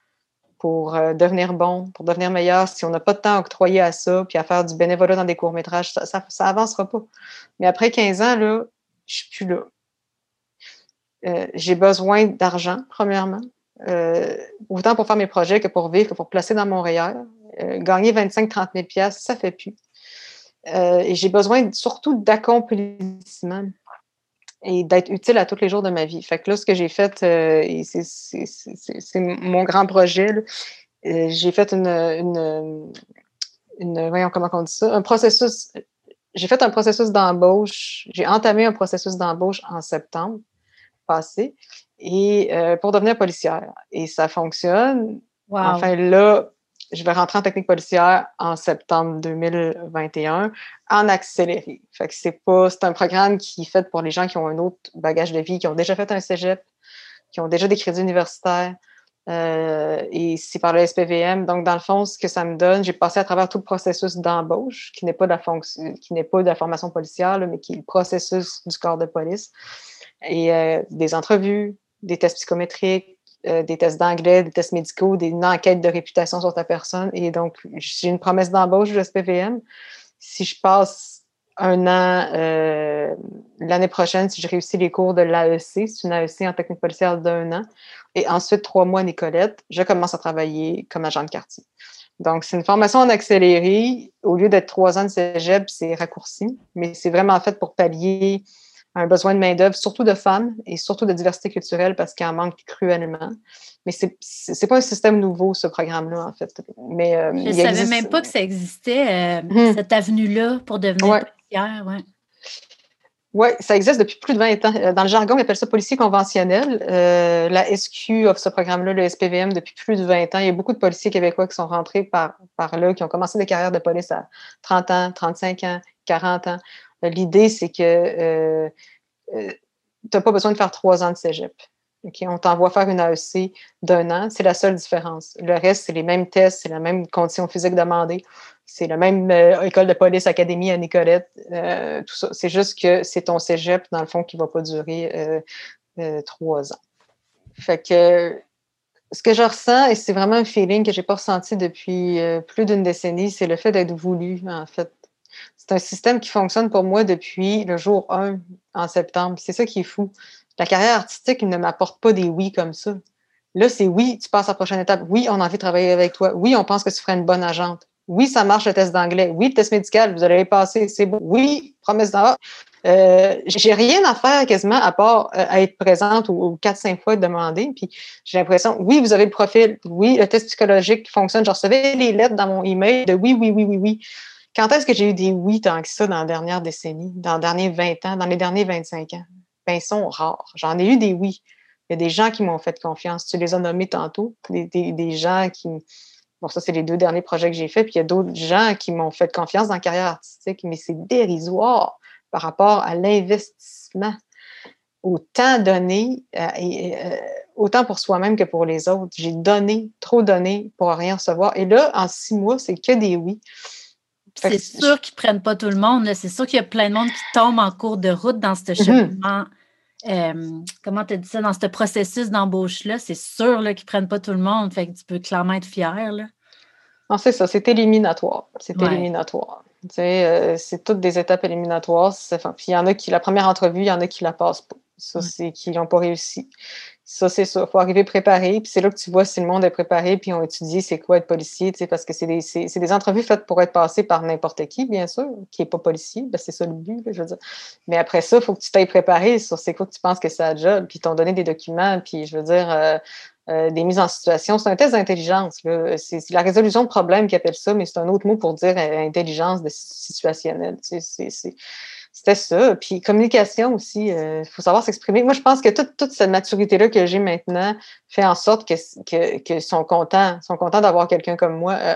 pour euh, devenir bon, pour devenir meilleur. Si on n'a pas de temps à octroyer à ça, puis à faire du bénévolat dans des courts-métrages, ça, ça, avancera pas. Mais après 15 ans, là, je suis plus là. Euh, j'ai besoin d'argent, premièrement, euh, autant pour faire mes projets que pour vivre, que pour placer dans mon REER. Euh, gagner 25-30 000 pièces, ça fait plus. et j'ai besoin surtout d'accomplissement et d'être utile à tous les jours de ma vie. Fait que là, ce que j'ai fait, c'est mon grand projet. j'ai fait une, une, une, voyons comment on dit ça, un processus j'ai fait un processus d'embauche, j'ai entamé un processus d'embauche en septembre passé et euh, pour devenir policière. Et ça fonctionne. Enfin, là, je vais rentrer en technique policière en septembre 2021 en accéléré. Fait que c'est pas, c'est un programme qui est fait pour les gens qui ont un autre bagage de vie, qui ont déjà fait un cégep, qui ont déjà des crédits universitaires, euh, et c'est par le SPVM. Donc, dans le fond, ce que ça me donne, j'ai passé à travers tout le processus d'embauche, qui n'est pas de la fonction, qui n'est pas de la formation policière, mais qui est le processus du corps de police. Et euh, des entrevues, des tests psychométriques, euh, des tests d'anglais, des tests médicaux, des, une enquête de réputation sur ta personne. Et donc, j'ai une promesse d'embauche du SPVM. Si je passe un an l'année prochaine, si je réussis les cours de l'AEC, c'est une AEC en technique policière d'un an, et ensuite, trois mois Nicolette, je commence à travailler comme agent de quartier. Donc, c'est une formation en accéléré. Au lieu d'être trois ans de cégep, c'est raccourci, mais c'est vraiment fait pour pallier un besoin de main-d'œuvre, surtout de femmes et surtout de diversité culturelle parce qu'il en manque cruellement. Mais c'est n'est pas un système nouveau, ce programme-là, en fait. Mais, euh, Je ne savais même pas que ça existait, euh, hum. cette avenue-là, pour devenir ouais. policière. Ouais. Oui, ça existe depuis plus de 20 ans. Euh, dans le jargon, on appelle ça policier conventionnel. la SQ offre ce programme-là, le SPVM, depuis plus de 20 ans. Il y a beaucoup de policiers québécois qui sont rentrés par, par là, qui ont commencé des carrières de police à 30 ans, 35 ans, 40 ans. L'idée, c'est que euh, euh, tu n'as pas besoin de faire trois ans de cégep. On t'envoie faire une AEC d'un an, c'est la seule différence. Le reste, c'est les mêmes tests, c'est la même condition physique demandée, c'est la même euh, école de police, académie à Nicolette, tout ça. C'est juste que c'est ton cégep, dans le fond, qui ne va pas durer trois ans. Fait que ce que je ressens, et c'est vraiment un feeling que je n'ai pas ressenti depuis plus d'une décennie, c'est le fait d'être voulu, en fait, c'est un système qui fonctionne pour moi depuis le jour 1 en septembre. C'est ça qui est fou. La carrière artistique ne m'apporte pas des oui comme ça. Là, c'est oui, tu passes à la prochaine étape. Oui, on a envie de travailler avec toi. Oui, on pense que tu ferais une bonne agente. Oui, ça marche le test d'anglais. Oui, le test médical, vous allez passer, c'est beau. Oui, promesse d'en euh, j'ai rien à faire quasiment à part euh, à être présente ou, quatre, cinq fois demander. Puis j'ai l'impression, oui, vous avez le profil. Oui, le test psychologique fonctionne. Je recevais les lettres dans mon email de oui, oui, oui, oui, oui. Quand est-ce que j'ai eu des oui tant que ça dans la dernière décennie, dans les derniers 20 ans, dans les derniers 25 ans? Ben, sont rares. J'en ai eu des oui. Il y a des gens qui m'ont fait confiance. Tu les as nommés tantôt. Des, gens qui. Bon, ça, c'est les deux derniers projets que j'ai faits. Puis il y a d'autres gens qui m'ont fait confiance dans la carrière artistique, mais c'est dérisoire par rapport à l'investissement. Autant donné, euh, et, euh, autant pour soi-même que pour les autres. J'ai donné, trop donné pour rien recevoir. Et là, en six mois, c'est que des oui. C'est sûr qu'ils ne prennent pas tout le monde. C'est sûr qu'il y a plein de monde qui tombe en cours de route dans ce mhm. cheminement. Euh, comment tu dit ça? Dans ce processus d'embauche-là, c'est sûr qu'ils ne prennent pas tout le monde. Fait que tu peux clairement être fier. Là. Non, c'est ça. C'est éliminatoire. C'est éliminatoire. Euh, c'est toutes des étapes éliminatoires. Puis il y en a qui, la première entrevue, il y en a qui la passent pas. Ça, c'est qui n'ont pas réussi. Ça, c'est ça. Il faut arriver préparé. Puis c'est là que tu vois si le monde est préparé, puis ont étudié c'est quoi être policier, parce que c'est des, des, entrevues faites pour être passées par n'importe qui, bien sûr, qui n'est pas policier. Ben, c'est ça le but, je veux dire. Mais après ça, il faut que tu t'ailles préparé sur c'est quoi que tu penses que c'est un job, puis t'ont donné des documents, puis je veux dire, euh, euh, des mises en situation. C'est un test d'intelligence. C'est la résolution de problème qui appelle ça, mais c'est un autre mot pour dire euh, intelligence situationnelle. C'est c'était ça. Puis communication aussi, il euh, faut savoir s'exprimer. Moi, je pense que toute, toute cette maturité-là que j'ai maintenant fait en sorte que, que, sont contents, sont contents d'avoir quelqu'un comme moi. Euh,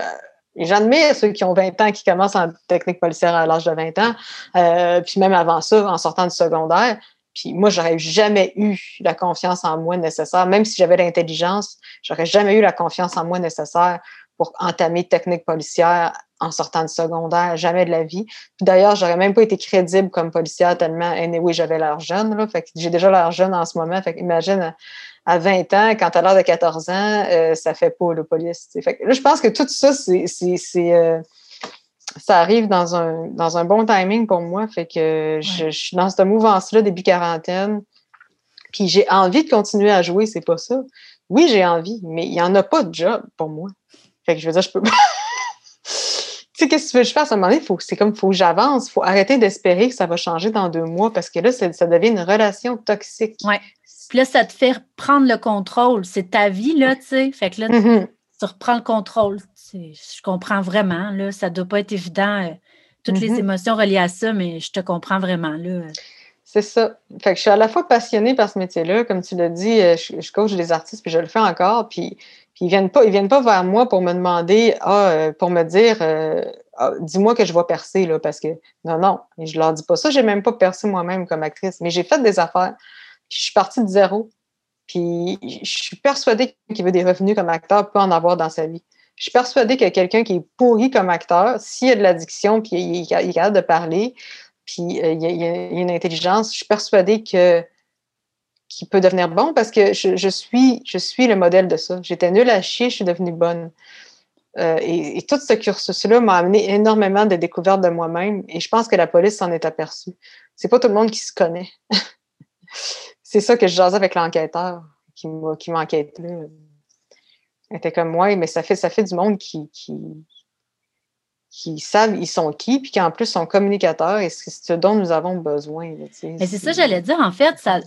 j'admire ceux qui ont 20 ans, qui commencent en technique policière à l'âge de 20 ans, euh, puis même avant ça, en sortant du secondaire. Puis moi, j'aurais jamais eu la confiance en moi nécessaire, même si j'avais l'intelligence, j'aurais jamais eu la confiance en moi nécessaire pour entamer technique policière en sortant de secondaire, jamais de la vie. Puis d'ailleurs, j'aurais même pas été crédible comme policière tellement, oui, j'avais l'air jeune, là. Fait que j'ai déjà l'air jeune en ce moment. Fait imagine à 20 ans, quand tu as l'air de 14 ans, euh, ça fait pas le police. Fait là, je pense que tout ça, c'est, euh, ça arrive dans un, dans un bon timing pour moi. Fait que je, suis dans cette mouvance-là début quarantaine. Puis j'ai envie de continuer à jouer, c'est pas ça. Oui, j'ai envie, mais il n'y en a pas de job pour moi. Fait que je veux dire, je peux sais, qu'est-ce que tu veux que je fasse? À un moment donné, c'est comme, il faut que j'avance. Il faut arrêter d'espérer que ça va changer dans deux mois parce que là, ça, devient une relation toxique. Oui. Puis là, ça te fait prendre le contrôle. C'est ta vie, là, tu sais. Fait que là, mm-hmm. tu reprends le contrôle. Je comprends vraiment, là. Ça ne doit pas être évident, euh, toutes les mm-hmm. émotions reliées à ça, mais je te comprends vraiment, là. C'est ça. Fait que je suis à la fois passionnée par ce métier-là. Comme tu l'as dit, euh, je, coach des artistes, puis je le fais encore. Puis ils viennent pas, ils viennent pas vers moi pour me demander, ah, euh, pour me dire, euh, ah, dis-moi que je vais percer, là, parce que non, non, et je leur dis pas ça. J'ai même pas percé moi-même comme actrice, mais j'ai fait des affaires. je suis partie de zéro. Puis je suis persuadée qu'il veut des revenus comme acteur peut en avoir dans sa vie. Je suis persuadée que quelqu'un qui est pourri comme acteur, s'il a de l'addiction, puis il, est capable de parler, puis euh, il, y a, une intelligence, je suis persuadée que qui peut devenir bon parce que je, suis, je suis le modèle de ça. J'étais nulle à chier, je suis devenue bonne. Euh, et, tout ce cursus-là m'a amené énormément de découvertes de moi-même et je pense que la police s'en est aperçue. C'est pas tout le monde qui se connaît. c'est ça que je jasais avec l'enquêteur qui m'a enquêté. Elle était comme moi, mais ça fait, ça fait du monde qui, qui, qui savent ils sont qui, puis qui en plus sont communicateurs et c'est ce dont nous avons besoin. Mais c'est ça, j'allais dire, en fait, ça,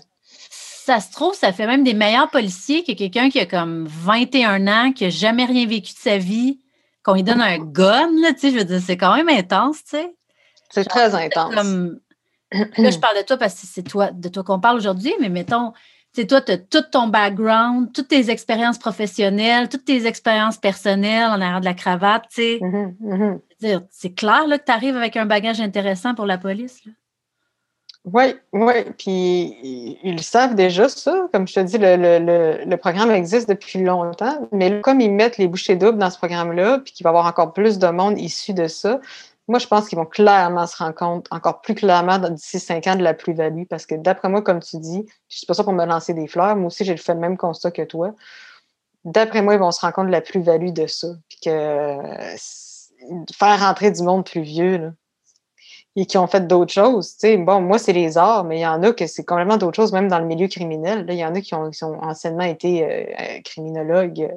ça se trouve, ça fait même des meilleurs policiers que quelqu'un qui a comme 21 ans, qui n'a jamais rien vécu de sa vie, qu'on lui donne un gun, là, tu sais, je veux dire, c'est quand même intense, tu sais. C'est très intense. Comme, là, je parle de toi parce que c'est toi, de toi qu'on parle aujourd'hui, mais mettons, c'est toi, tu as tout ton background, toutes tes expériences professionnelles, toutes tes expériences personnelles en arrière de la cravate, tu sais. Mm-hmm, mm-hmm. C'est clair là, que tu arrives avec un bagage intéressant pour la police. Oui, oui. Puis ils savent déjà ça. Comme je te dis, le, programme existe depuis longtemps. Mais comme ils mettent les bouchées doubles dans ce programme-là, puis qu'il va y avoir encore plus de monde issu de ça, moi, je pense qu'ils vont clairement se rendre compte, encore plus clairement d'ici cinq ans, de la plus-value. Parce que d'après moi, comme tu dis, je suis pas ça pour me lancer des fleurs, moi aussi, j'ai fait le même constat que toi. D'après moi, ils vont se rendre compte de la plus-value de ça. Puis que faire rentrer du monde plus vieux, là, et qui ont fait d'autres choses. Bon, moi, c'est les arts, mais il y en a que c'est complètement d'autres choses, même dans le milieu criminel. il y en a qui ont, qui ont anciennement été euh, criminologues,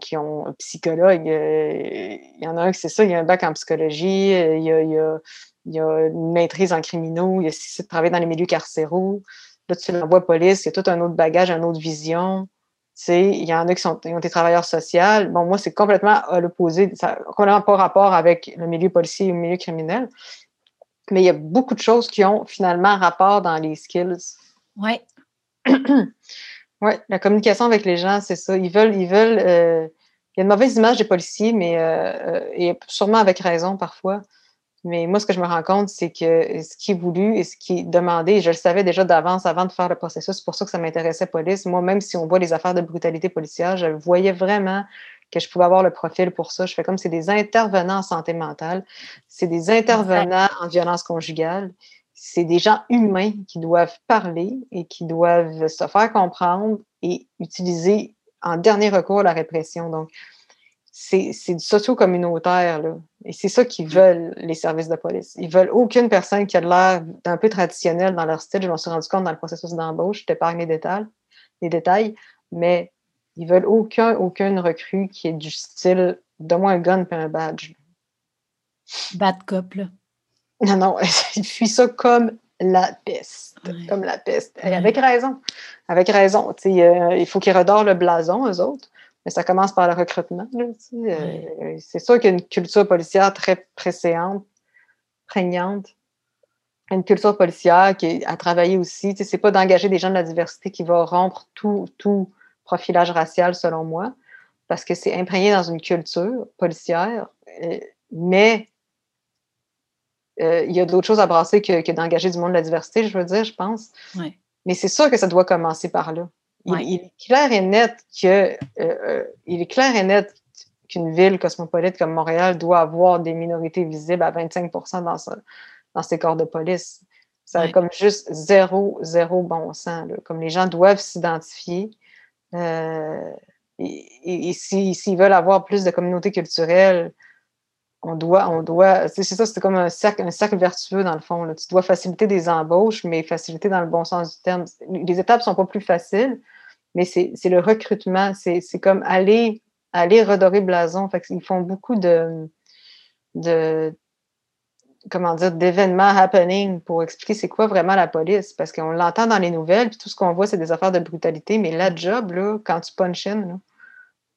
qui ont, psychologue. Euh, il y en a un qui c'est ça, il y a un bac en psychologie, euh, il y a, y a, une maîtrise en criminaux, il y a six travailler dans les milieux carcéraux. Là, tu l'envoies police, il y a tout un autre bagage, une autre vision. il y en a qui, sont, ont des travailleurs sociaux. Bon, moi, c'est complètement à l'opposé. Ça n'a complètement pas rapport avec le milieu policier et le milieu criminel. Mais il y a beaucoup de choses qui ont finalement rapport dans les skills. Oui. Oui, la communication avec les gens, c'est ça. Ils veulent, ils veulent. Euh, il y a une mauvaise image des policiers, mais euh, euh, et sûrement avec raison parfois. Mais moi, ce que je me rends compte, c'est que ce qui est voulu et ce qui est demandé, je le savais déjà d'avance avant de faire le processus, c'est pour ça que ça m'intéressait police. Moi, même si on voit les affaires de brutalité policière, je voyais vraiment que je pouvais avoir le profil pour ça. Je fais comme c'est des intervenants en santé mentale, c'est des intervenants en violence conjugale, c'est des gens humains qui doivent parler et qui doivent se faire comprendre et utiliser en dernier recours la répression. Donc, c'est du socio-communautaire, Et c'est ça qu'ils veulent, les services de police. Ils veulent aucune personne qui a l'air d'un peu traditionnel dans leur style. Je m'en suis rendu compte dans le processus d'embauche. Je t'épargne les détails, les détails, mais ils veulent aucun, aucune recrue qui est du style de moi un gun et un badge. Bad cop, là. Non, non, il fuit ça comme la peste. Comme la peste. Et avec raison. Avec raison. Euh, il faut qu'ils redorent le blason, eux autres. Mais ça commence par le recrutement. Euh, c'est sûr qu'il y a une culture policière très précédente, prégnante. Une culture policière qui est à travailler aussi. C'est pas d'engager des gens de la diversité qui va rompre tout, tout profilage racial, selon moi, parce que c'est imprégné dans une culture policière. Euh, mais euh, il y a d'autres choses à brasser que, d'engager du monde de la diversité, je veux dire, je pense. Mais c'est sûr que ça doit commencer par là. Il, est clair et net que euh, il est clair et net qu'une ville cosmopolite comme Montréal doit avoir des minorités visibles à 25 dans, dans ses corps de police. Ça a comme juste zéro, zéro bon sens. Comme les gens doivent s'identifier. Et, s'ils veulent avoir plus de communautés culturelles, on doit, on doit, c'est ça, c'est comme un cercle, un cercle vertueux dans le fond. Tu dois faciliter des embauches, mais faciliter dans le bon sens du terme. Les étapes sont pas plus faciles, mais c'est le recrutement. C'est comme aller, aller redorer blason. Fait ils font beaucoup de, de comment dire, d'événements happening pour expliquer c'est quoi vraiment la police. Parce qu'on l'entend dans les nouvelles, puis tout ce qu'on voit, c'est des affaires de brutalité. Mais la job, là, quand tu punch in, là,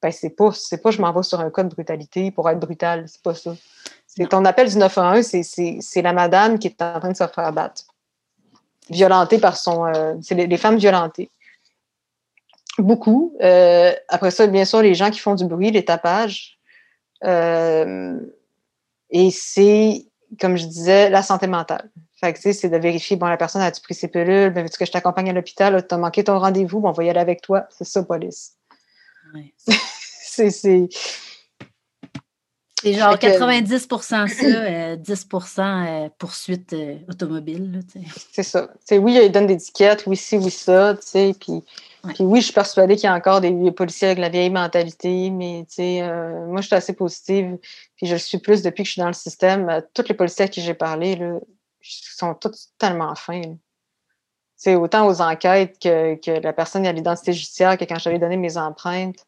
ben, c'est pas, c'est pas je m'en vais sur un cas de brutalité pour être brutal, c'est pas ça. C'est ton appel du 911, c'est, c'est, la madame qui est en train de se faire battre. Violentée par son. Euh, c'est les, femmes violentées. Beaucoup. Euh, après ça, bien sûr, les gens qui font du bruit, les tapages. Euh, et c'est, comme je disais, la santé mentale. Fait que, c'est de vérifier, bon, la personne a-tu pris ses pilules? Ben, veux-tu que je t'accompagne à l'hôpital? Tu as manqué ton rendez-vous? Bon, on va y aller avec toi. C'est ça, police. c'est. C'est genre 90% ça, 10% euh, poursuite euh, automobile. C'est ça. oui, il donne des étiquettes, oui, ci, oui, ça. Puis, puis oui, je suis persuadée qu'il y a encore des policiers avec la vieille mentalité, mais euh, moi, je suis assez positive. Puis je le suis plus depuis que je suis dans le système. Tous les policiers à qui j'ai parlé là, sont tous tellement fins. C'est autant aux enquêtes que, que la personne à l'identité judiciaire que quand j'avais donné mes empreintes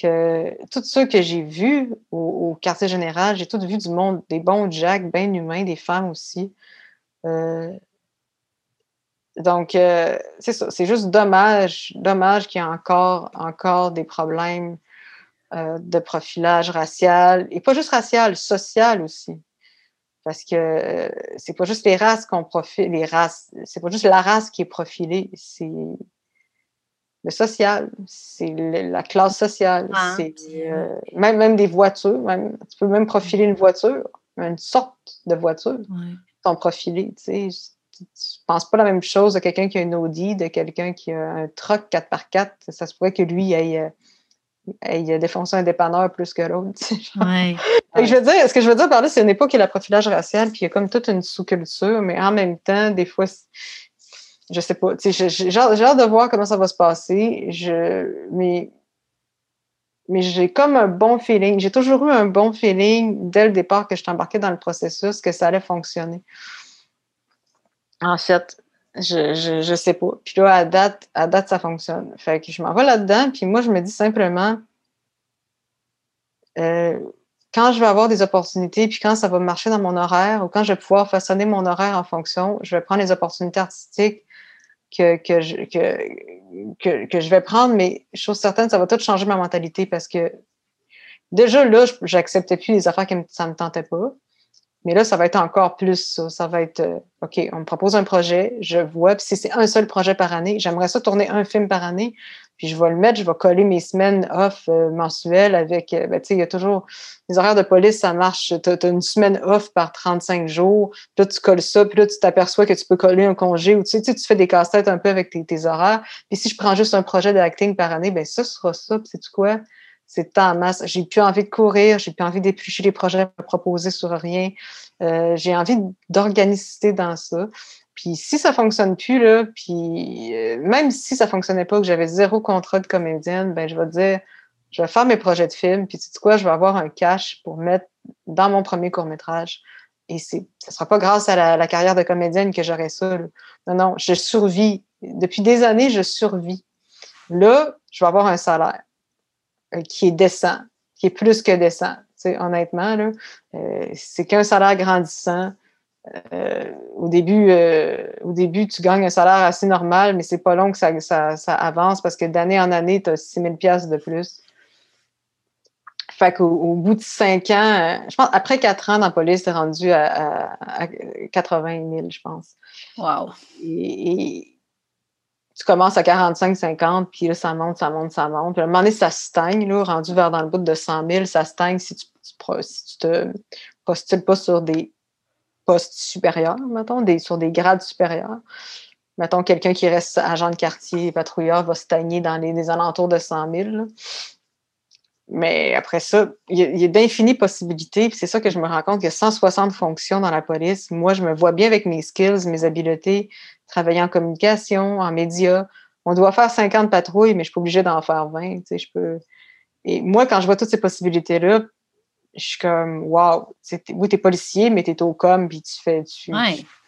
que tous ceux que j'ai vus au, quartier général, j'ai tous vu du monde, des bons Jack, bien humains, des femmes aussi. Euh, donc, euh, c'est ça. C'est juste dommage, dommage qu'il y ait encore, encore des problèmes euh, de profilage racial, et pas juste racial, social aussi. Parce que c'est pas juste les races qu'on profile, les races, c'est pas juste la race qui est profilée, c'est le social, c'est la classe sociale, ah, c'est euh, même, même des voitures, même, tu peux même profiler une voiture, une sorte de voiture, ouais. ton profilé, tu sais. Tu, penses pas la même chose de quelqu'un qui a une Audi, de quelqu'un qui a un truck 4x4. Ça se pourrait que lui ait, euh, ait défoncé un dépanneur plus que l'autre. Ouais. je veux dire, ce que je veux dire par là, c'est une époque qui est le profilage racial, puis il y a comme toute une sous-culture, mais en même temps, des fois, je sais pas. J'ai hâte de voir comment ça va se passer. Je, mais mais j'ai comme un bon feeling. J'ai toujours eu un bon feeling dès le départ que je embarquée dans le processus que ça allait fonctionner. En fait, je, je, je, sais pas. Puis là, à date, à date, ça fonctionne. Fait que je m'en vais là-dedans, puis moi, je me dis simplement euh, quand je vais avoir des opportunités, puis quand ça va marcher dans mon horaire, ou quand je vais pouvoir façonner mon horaire en fonction, je vais prendre les opportunités artistiques que, que, je, que, que, je vais prendre, mais chose certaine, ça va tout changer ma mentalité parce que déjà là, j'acceptais plus les affaires qui me, ça me tentait pas. Mais là, ça va être encore plus ça. Ça va être, euh, OK, on me propose un projet, je vois, puis si c'est un seul projet par année, j'aimerais ça tourner un film par année, puis je vais le mettre, je vais coller mes semaines off euh, mensuelles avec, euh, ben, tu sais, il y a toujours, les horaires de police, ça marche, tu as, une semaine off par 35 jours, puis là, tu colles ça, puis là, tu t'aperçois que tu peux coller un congé, ou tu sais, tu fais des casse-têtes un peu avec tes, horaires. Puis si je prends juste un projet d'acting par année, ben ça sera ça, puis sais-tu quoi? C'est en masse. J'ai plus envie de courir, j'ai plus envie d'éplucher les projets à proposer sur rien. Euh, j'ai envie d'organiser dans ça. Puis si ça fonctionne plus, là, puis euh, même si ça fonctionnait pas, que j'avais zéro contrat de comédienne, ben je vais dire, je vais faire mes projets de film, puis tu sais quoi, je vais avoir un cash pour mettre dans mon premier court-métrage. Et ce sera pas grâce à la, carrière de comédienne que j'aurai ça. Non, non, je survis. Depuis des années, je survis. Là, je vais avoir un salaire qui est décent, qui est plus que décent. honnêtement, là, euh, c'est qu'un salaire grandissant. Euh, au début, au début, tu gagnes un salaire assez normal, mais c'est pas long que ça, ça, avance parce que d'année en année, tu as 6 000 de plus. Fait qu'au au bout de cinq ans, je pense, après quatre ans dans la police, c'est rendu à, 80 000, je pense. Wow. Et, tu commences à 45, 50, puis là, ça monte, ça monte, ça monte. Puis à un moment donné, ça stagne, là, rendu vers dans le bout de 100 000, ça stagne si tu, tu te postules pas sur des postes supérieurs, mettons, sur des grades supérieurs. Mettons, quelqu'un qui reste agent de quartier, patrouilleur, va stagner dans les, alentours de 100 000. Mais après ça, il y a, d'infinies possibilités. c'est ça que je me rends compte qu'il y a 160 fonctions dans la police. Moi, je me vois bien avec mes skills, mes habiletés, travailler en communication, en médias. On doit faire 50 patrouilles, mais je suis pas obligée d'en faire 20. je peux... Et moi, quand je vois toutes ces possibilités-là, je suis comme, wow, oui, tu es policier, mais tu es au com, puis tu fais, tu,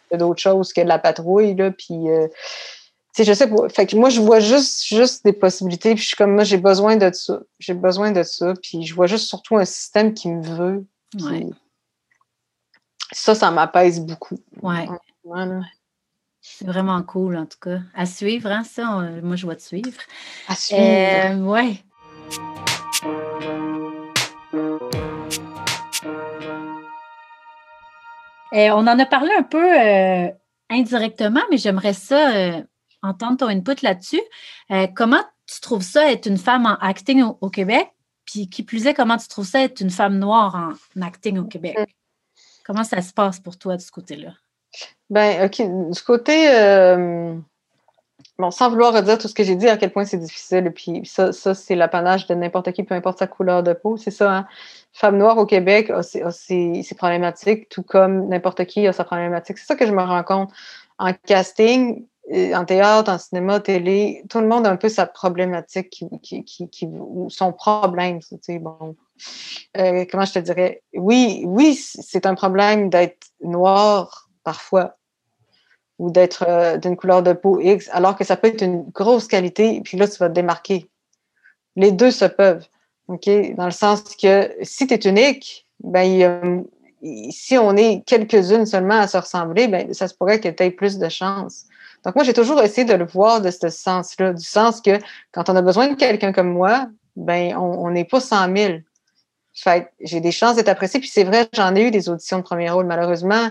fais d'autres choses que de la patrouille. Là, puis, euh, je sais. Fait que moi, je vois juste, juste des possibilités. Puis je suis comme, moi, j'ai besoin de ça. J'ai besoin de ça. Puis je vois juste surtout un système qui me veut. Ça, ça m'apaise beaucoup. Ouais. C'est vraiment cool, en tout cas. À suivre, hein, ça, moi, je vois te suivre. À suivre. Euh, ouais. Euh, on en a parlé un peu euh, indirectement, mais j'aimerais ça entendre ton input là-dessus. Euh, comment tu trouves ça être une femme en acting au, Québec? Puis qui plus est, comment tu trouves ça être une femme noire en, acting au Québec? Comment ça se passe pour toi de ce côté-là? Ben, OK. Du côté. Euh, bon, sans vouloir redire tout ce que j'ai dit, à quel point c'est difficile. Puis ça, ça c'est l'apanage de n'importe qui, peu importe sa couleur de peau. C'est ça, hein? Femme noire au Québec a ses, problématiques, tout comme n'importe qui a sa problématique. C'est ça que je me rends compte. En casting, en théâtre, en cinéma, télé, tout le monde a un peu sa problématique qui, qui, qui, ou son problème. Tu sais, bon. Euh, comment je te dirais? Oui, oui, c'est un problème d'être noir parfois ou d'être euh, d'une couleur de peau X, alors que ça peut être une grosse qualité, puis là, tu vas te démarquer. Les deux se peuvent. Dans le sens que si tu es unique, ben, si on est quelques-unes seulement à se ressembler, ben, ça se pourrait que tu aies plus de chance. Donc, moi, j'ai toujours essayé de le voir de ce sens-là, du sens que quand on a besoin de quelqu'un comme moi, ben, on n'est pas 100 000. Fait j'ai des chances d'être appréciée. Puis c'est vrai, j'en ai eu des auditions de premier rôle. Malheureusement,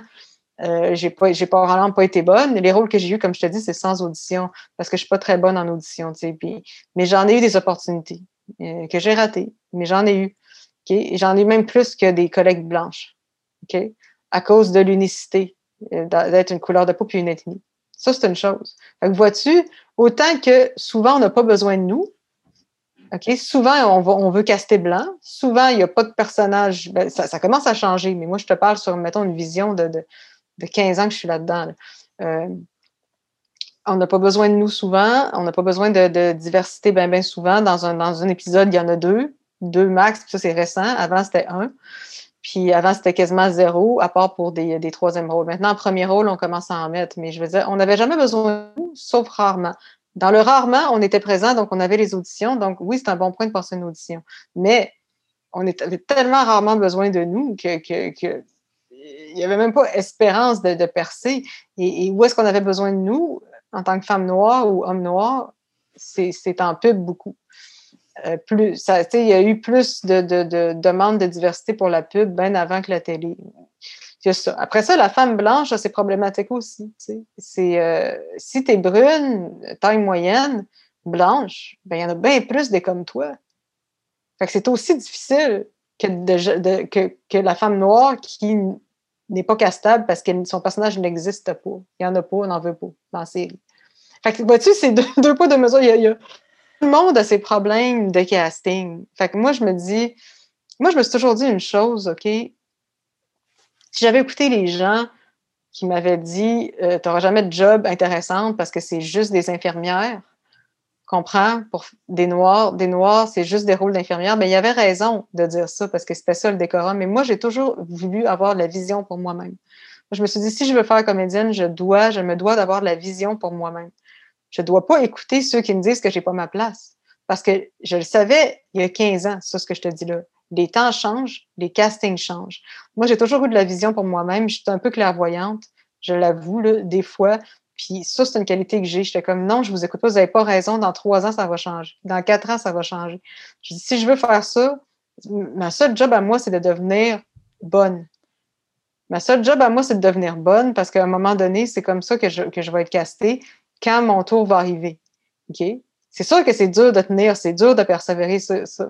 euh, j'ai pas, pas pas été bonne. Les rôles que j'ai eus, comme je te dis, c'est sans audition parce que je suis pas très bonne en audition, tu sais. Mais j'en ai eu des opportunités euh, que j'ai ratées, mais j'en ai eu. Okay? J'en ai même plus que des collègues blanches, ok, à cause de l'unicité, euh, d'être une couleur de peau puis une ethnie. Ça, c'est une chose. Vois-tu, autant que souvent on n'a pas besoin de nous? Souvent, on, veut caster blanc. Souvent, il n'y a pas de personnage. Ben, ça, commence à changer, mais moi, je te parle sur, mettons, une vision de, 15 ans que je suis là-dedans. Euh, on n'a pas besoin de nous souvent. On n'a pas besoin de, diversité bien, bien souvent. Dans un, dans un épisode, il y en a deux. Deux max, ça, c'est récent. Avant, c'était un. Puis avant, c'était quasiment zéro, à part pour des, des troisièmes rôles. Maintenant, en premier rôle, on commence à en mettre. Mais je veux dire, on n'avait jamais besoin de nous, sauf rarement. Dans le rarement, on était présent, donc on avait les auditions. Donc oui, c'est un bon point de passer une audition. Mais on avait tellement rarement besoin de nous que, il n'y avait même pas espérance de, percer. Et, où est-ce qu'on avait besoin de nous en tant que femme noire ou homme noir? C'est en pub beaucoup. Euh, plus, ça, il y a eu plus de, de, demandes de diversité pour la pub bien avant que la télé. Après ça, la femme blanche, c'est problématique aussi. C'est, euh, si tu es brune, taille moyenne, blanche, ben, il y en a bien plus des comme toi. C'est aussi difficile que, que, la femme noire qui n'est pas castable parce que son personnage n'existe pas. Il n'y en a pas, on n'en veut pas dans la série. Fait que, vois-tu, c'est deux, deux poids, deux mesures. Il y, a, tout le monde a ses problèmes de casting. Fait que moi, je me dis, moi, je me suis toujours dit une chose, OK? Si j'avais écouté les gens qui m'avaient dit euh, Tu n'auras jamais de job intéressant parce que c'est juste des infirmières, comprends, pour des Noirs, des Noirs, c'est juste des rôles d'infirmières, mais il y avait raison de dire ça parce que c'était ça le décorum. Mais moi, j'ai toujours voulu avoir la vision pour moi-même. Je me suis dit, si je veux faire comédienne, je dois, je me dois d'avoir la vision pour moi-même. Je ne dois pas écouter ceux qui me disent que j'ai pas ma place. Parce que je le savais il y a 15 ans, ça, ce que je te dis là les temps changent, les castings changent. Moi, j'ai toujours eu de la vision pour moi-même. Je suis un peu clairvoyante, je l'avoue, des fois. Puis ça, c'est une qualité que j'ai. J'étais comme, non, je vous écoute pas, vous n'avez pas raison. Dans trois ans, ça va changer. Dans quatre ans, ça va changer. Je dis, si je veux faire ça, ma seule job à moi, c'est de devenir bonne. Ma seule job à moi, c'est de devenir bonne parce qu'à un moment donné, c'est comme ça que je, que je vais être castée quand mon tour va arriver. OK? C'est sûr que c'est dur de tenir, c'est dur de persévérer,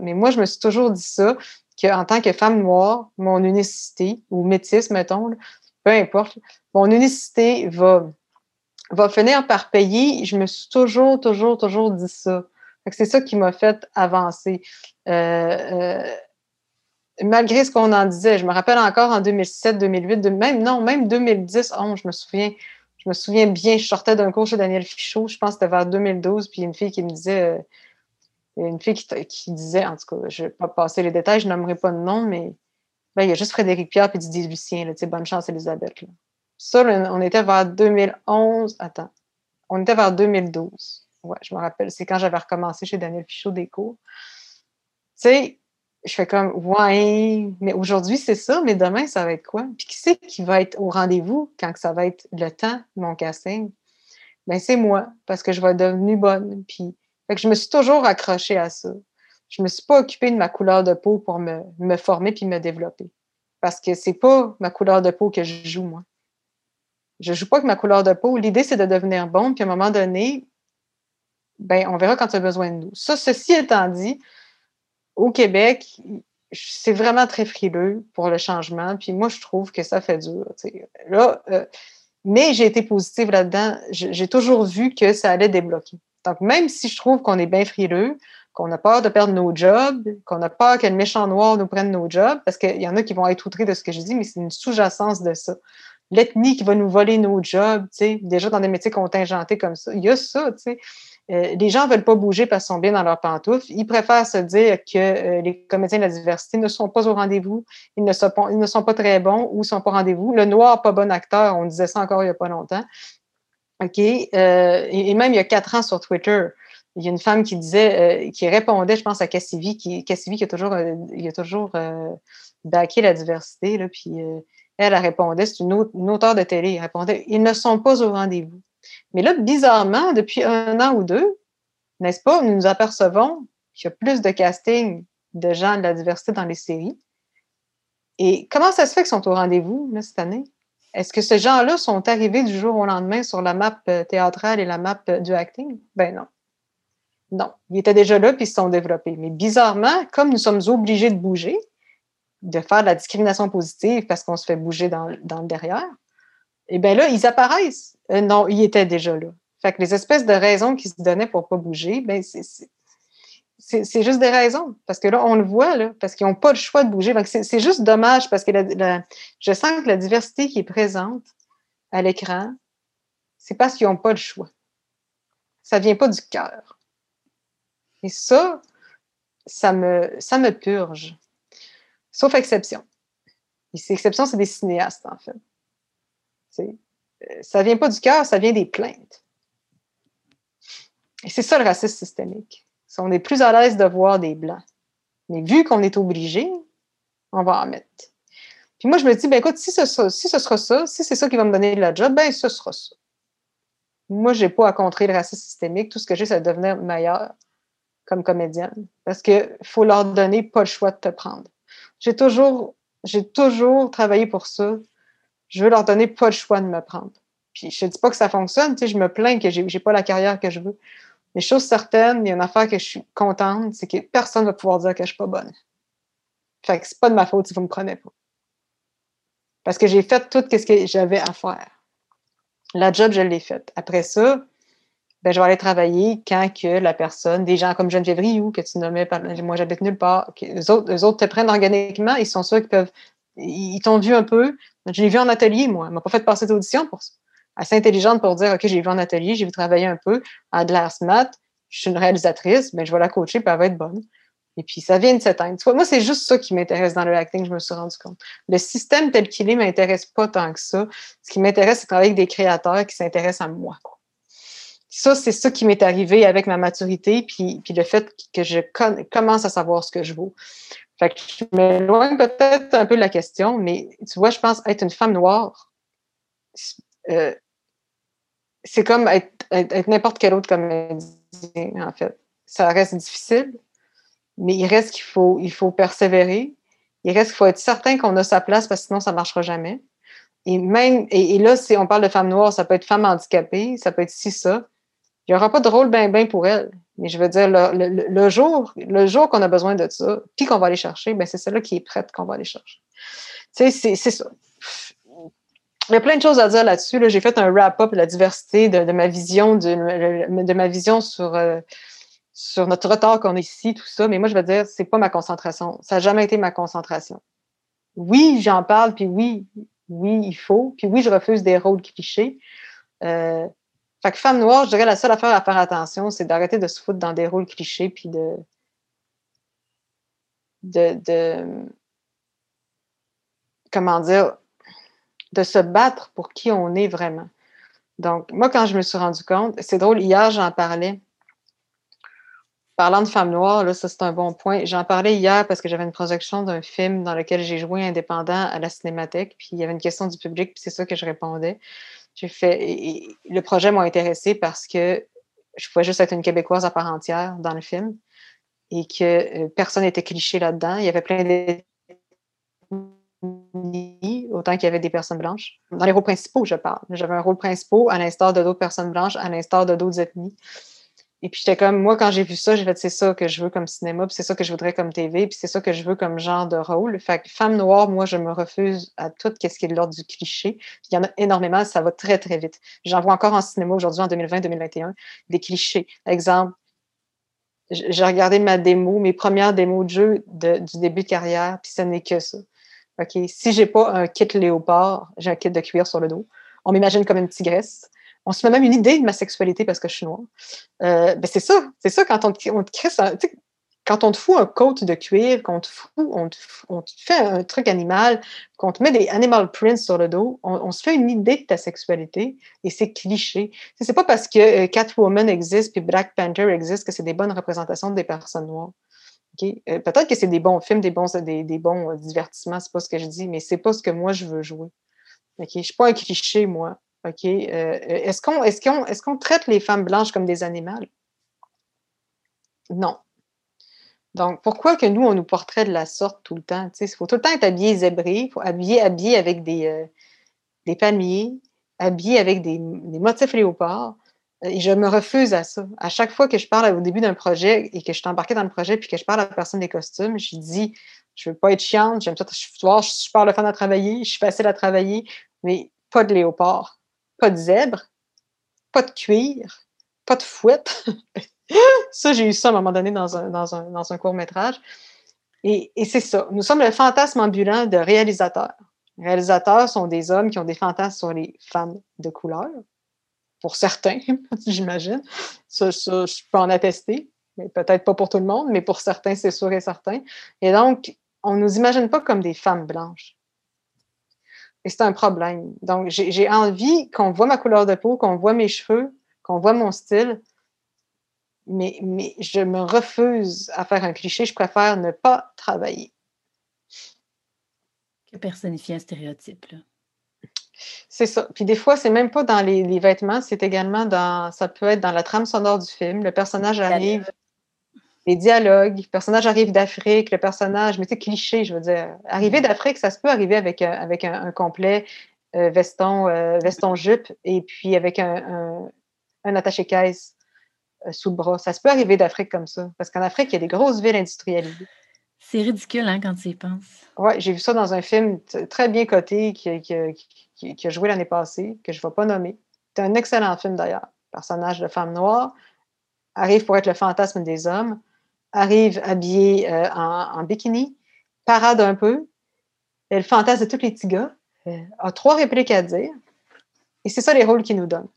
mais moi, je me suis toujours dit ça, qu'en tant que femme noire, mon unicité, ou métisse, mettons, peu importe, mon unicité va, va finir par payer. Je me suis toujours, toujours, toujours dit ça. C'est ça qui m'a fait avancer. Euh, euh, malgré ce qu'on en disait, je me rappelle encore en 2007, 2008, même, non, même 2010, oh, je me souviens, je me souviens bien, je sortais d'un cours chez Daniel Fichot, je pense que c'était vers 2012, puis une fille qui me disait, euh, une fille qui, disait, en tout cas, je ne vais pas passer les détails, je n'aimerais pas de nom, mais ben, il y a juste Frédéric Pierre puis Didier Lucien, bonne chance Elisabeth. Là. Ça, on était vers 2011, attends, on était vers 2012. Ouais, je me rappelle, c'est quand j'avais recommencé chez Daniel Fichot des cours. Tu sais, je fais comme, ouais, mais aujourd'hui, c'est ça, mais demain, ça va être quoi? Puis qui c'est qui va être au rendez-vous quand ça va être le temps mon casting? Ben, c'est moi, parce que je vais être devenue bonne. Puis, je me suis toujours accrochée à ça. Je me suis pas occupée de ma couleur de peau pour me, me former puis me développer. Parce que c'est pas ma couleur de peau que je joue, moi. Je joue pas avec ma couleur de peau. L'idée, c'est de devenir bon, puis à un moment donné, ben, on verra quand tu as besoin de nous. Ça, ceci étant dit, au Québec, c'est vraiment très frileux pour le changement. Puis moi, je trouve que ça fait dur. Là, euh, mais j'ai été positive là-dedans. J'ai toujours vu que ça allait débloquer. Donc, même si je trouve qu'on est bien frileux, qu'on a peur de perdre nos jobs, qu'on a peur que le méchant noir nous prenne nos jobs, parce qu'il y en a qui vont être outrés de ce que je dis, mais c'est une sous-jacence de ça. L'ethnie qui va nous voler nos jobs, tu sais, déjà dans des métiers contingentés comme ça, il y a ça, tu sais. Euh, les gens ne veulent pas bouger parce qu'ils sont bien dans leurs pantoufles. Ils préfèrent se dire que euh, les comédiens de la diversité ne sont pas au rendez-vous, ils ne sont pas, ils ne sont pas très bons ou ne sont pas au rendez-vous. Le noir, pas bon acteur, on disait ça encore il n'y a pas longtemps. OK? Euh, et, même il y a quatre ans sur Twitter, il y a une femme qui disait, euh, qui répondait, je pense, à Cassivi, qui, qui a toujours, il a toujours baqué la diversité, là, puis elle, elle répondait, c'est une, auteure de télé, elle répondait, ils ne sont pas au rendez-vous. Mais là, bizarrement, depuis un an ou deux, n'est-ce pas, nous nous apercevons qu'il y a plus de casting de gens de la diversité dans les séries. Et comment ça se fait qu'ils sont au rendez-vous cette année? Est-ce que ces gens-là sont arrivés du jour au lendemain sur la map théâtrale et la map du acting? Ben non. Non, ils étaient déjà là puis ils se sont développés. Mais bizarrement, comme nous sommes obligés de bouger, de faire de la discrimination positive parce qu'on se fait bouger dans, le derrière, eh bien là, ils apparaissent. Euh, non, ils étaient déjà là. Fait que les espèces de raisons qui se donnaient pour pas bouger, ben c'est juste des raisons. Parce que là, on le voit, là, parce qu'ils n'ont pas le choix de bouger. C'est juste dommage parce que je sens que la diversité qui est présente à l'écran, c'est parce qu'ils n'ont pas le choix. Ça ne vient pas du cœur. Et ça, ça me, ça me purge. Sauf exception. Et ces exceptions, c'est des cinéastes, en fait. Euh, ça vient pas du cœur, ça vient des plaintes. Et c'est ça le racisme systémique. On est plus à l'aise de voir des blancs. Mais vu qu'on est obligé, on va en mettre. Puis moi, je me dis, ben écoute, si ce, sera ça, si c'est ça qui va me donner la job, ben ce sera ça. Moi, je n'ai pas à contrer le racisme systémique. Tout ce que j'ai, c'est de devenir meilleur comme comédienne parce qu'il faut leur donner pas le choix de te prendre. J'ai toujours, j'ai toujours travaillé pour ça. Je veux leur donner pas le choix de me prendre. Puis je ne dis pas que ça fonctionne, tu sais, je me plains que j'ai, n'ai pas la carrière que je veux. Mais chose certaine, il y a une affaire que je suis contente, c'est que personne ne va pouvoir dire que je suis pas bonne. Fait que c'est pas de ma faute si vous me prenez pas. Parce que j'ai fait tout ce que j'avais à faire. La job, je l'ai faite. Après ça, ben, je vais aller travailler quand que la personne, des gens comme Geneviève Rioux, que tu nommais, moi j'habite nulle part, les autres, les autres te prennent organiquement, ils sont sûrs qu'ils peuvent, ils t'ont vu un peu. Je l'ai vu en atelier, moi. Elle m'a pas fait passer d'audition pour ça. Assez intelligente pour dire, OK, j'ai vu en atelier, j'ai vu travailler un peu à de smart, je suis une réalisatrice, mais ben, je vais la coacher, puis elle va être bonne. Et puis, ça vient de Tu moi, c'est juste ça qui m'intéresse dans le acting, je me suis rendu compte. Le système tel qu'il est m'intéresse pas tant que ça. Ce qui m'intéresse, c'est travailler avec des créateurs qui s'intéressent à moi. Ça, c'est ça qui m'est arrivé avec ma maturité, puis, puis le fait que je commence à savoir ce que je vaux. Fait que je m'éloigne peut-être un peu de la question, mais tu vois, je pense être une femme noire, euh, c'est comme être, n'importe quel autre comédien, en fait. Ça reste difficile, mais il reste qu'il faut, il faut persévérer. Il reste qu'il faut être certain qu'on a sa place parce que sinon, ça ne marchera jamais. Et même, et, et, là, si on parle de femme noire, ça peut être femme handicapée, ça peut être si ça. Il n'y aura pas de rôle bien ben pour elle. Mais je veux dire, le, jour, le jour qu'on a besoin de ça, puis qu'on va aller chercher, ben c'est celle-là qui est prête qu'on va aller chercher. Tu sais, c'est ça. Il y a plein de choses à dire là-dessus. J'ai fait un wrap-up de la diversité, de, ma vision, de, ma vision sur, euh, sur notre retard qu'on est ici, tout ça. Mais moi, je veux dire, c'est pas ma concentration. Ça n'a jamais été ma concentration. Oui, j'en parle, puis oui, oui, il faut. Puis oui, je refuse des rôles clichés. Euh, fait que femme noire, je dirais la seule affaire à faire attention, c'est d'arrêter de se foutre dans des rôles clichés puis de, de, comment dire, de se battre pour qui on est vraiment. Donc, moi, quand je me suis rendu compte, c'est drôle, hier, j'en parlais. Parlant de femme noire, là, ça c'est un bon point. J'en parlais hier parce que j'avais une projection d'un film dans lequel j'ai joué indépendant à la cinémathèque, puis il y avait une question du public, puis c'est ça que je répondais. J'ai fait. le projet m'a intéressé parce que je pouvais juste être une Québécoise à part entière dans le film et que euh, personne n'était cliché là-dedans. Il y avait plein d'ethnies, autant qu'il y avait des personnes blanches. Dans les rôles principaux, je parle. J'avais un rôle principal à l'instar de d'autres personnes blanches, à l'instar de d'autres ethnies. Et puis j'étais comme, moi, quand j'ai vu ça, j'ai fait, c'est ça que je veux comme cinéma, puis c'est ça que je voudrais comme TV, puis c'est ça que je veux comme genre de rôle. Fait que femme noire, moi, je me refuse à tout ce qui est de l'ordre du cliché. il y en a énormément, ça va très, très vite. J'en vois encore en cinéma aujourd'hui, en 2020-2021, des clichés. Exemple, j'ai regardé ma démo, mes premières démos de jeu du début de carrière, puis ce n'est que ça. OK, si j'ai pas un kit léopard, j'ai un kit de cuir sur le dos. On m'imagine comme une tigresse on se fait même une idée de ma sexualité parce que je suis noire. Euh, ben c'est ça, c'est ça quand on, te crée quand on fout un coat de cuir, qu'on te fout, on te, fait un truc animal, qu'on te met des animal prints sur le dos, on, se fait une idée de ta sexualité et c'est cliché. C'est pas parce que euh, Catwoman existe puis Black Panther existe que c'est des bonnes représentations des personnes noires. Euh, peut-être que c'est des bons films, des bons, des, des bons divertissements, c'est pas ce que je dis, mais c'est pas ce que moi je veux jouer. Ok, Je suis pas un cliché, moi. OK? est-ce qu'on est qu'on est qu'on traite les femmes blanches comme des animaux? Non. Donc, pourquoi que nous, on nous porterait de la sorte tout le temps? Il faut tout le temps être habillé zébré, il faut habiller, habillé avec des, euh, des palmiers, habillé avec des, motifs léopards. Euh, et je me refuse à ça. À chaque fois que je parle au début d'un projet et que je suis embarquée dans le projet puis que je parle à la personne des costumes, je dis je veux pas être chiante, j'aime ça, je, je suis super le fun à travailler, je suis facile à travailler, mais pas de léopard, pas de zèbre, pas de cuir, pas de fouette. ça, j'ai eu ça à un moment donné dans un, court-métrage. Et, et c'est ça. Nous sommes le fantasme ambulant de réalisateurs. Les réalisateurs sont des hommes qui ont des fantasmes sur les femmes de couleur. Pour certains, j'imagine. Ça, ça, je peux en attester. Mais peut-être pas pour tout le monde, mais pour certains, c'est sûr et certain. Et donc, on ne nous imagine pas comme des femmes blanches. Et c'est un problème. Donc, j'ai envie qu'on voit ma couleur de peau, qu'on voit mes cheveux, qu'on voit mon style, mais, mais je me refuse à faire un cliché. Je préfère ne pas travailler. Que personnifier un stéréotype, C'est ça. Puis des fois, c'est même pas dans les, vêtements, c'est également dans, ça peut être dans la trame sonore du film. Le personnage arrive, les dialogues, le personnage arrive d'Afrique, le personnage, mais c'est cliché, je veux dire. Arriver d'Afrique, ça se peut arriver avec, un, avec un, complet euh, veston, euh, veston jupe et puis avec un, un attaché-caisse euh, sous le bras. Ça se peut arriver d'Afrique comme ça, parce qu'en Afrique, il y a des grosses villes industrialisées. C'est ridicule hein, quand tu y penses. Oui, j'ai vu ça dans un film très bien coté qui, qui, qui, a joué l'année passée, que je ne vais pas nommer. C'est un excellent film d'ailleurs. Personnage de femme noire arrive pour être le fantasme des hommes, arrive habillé euh, en, bikini, parade un peu, elle fantasme de tous les petits gars, euh, a trois répliques à dire, et c'est ça les rôles qu'il nous donne.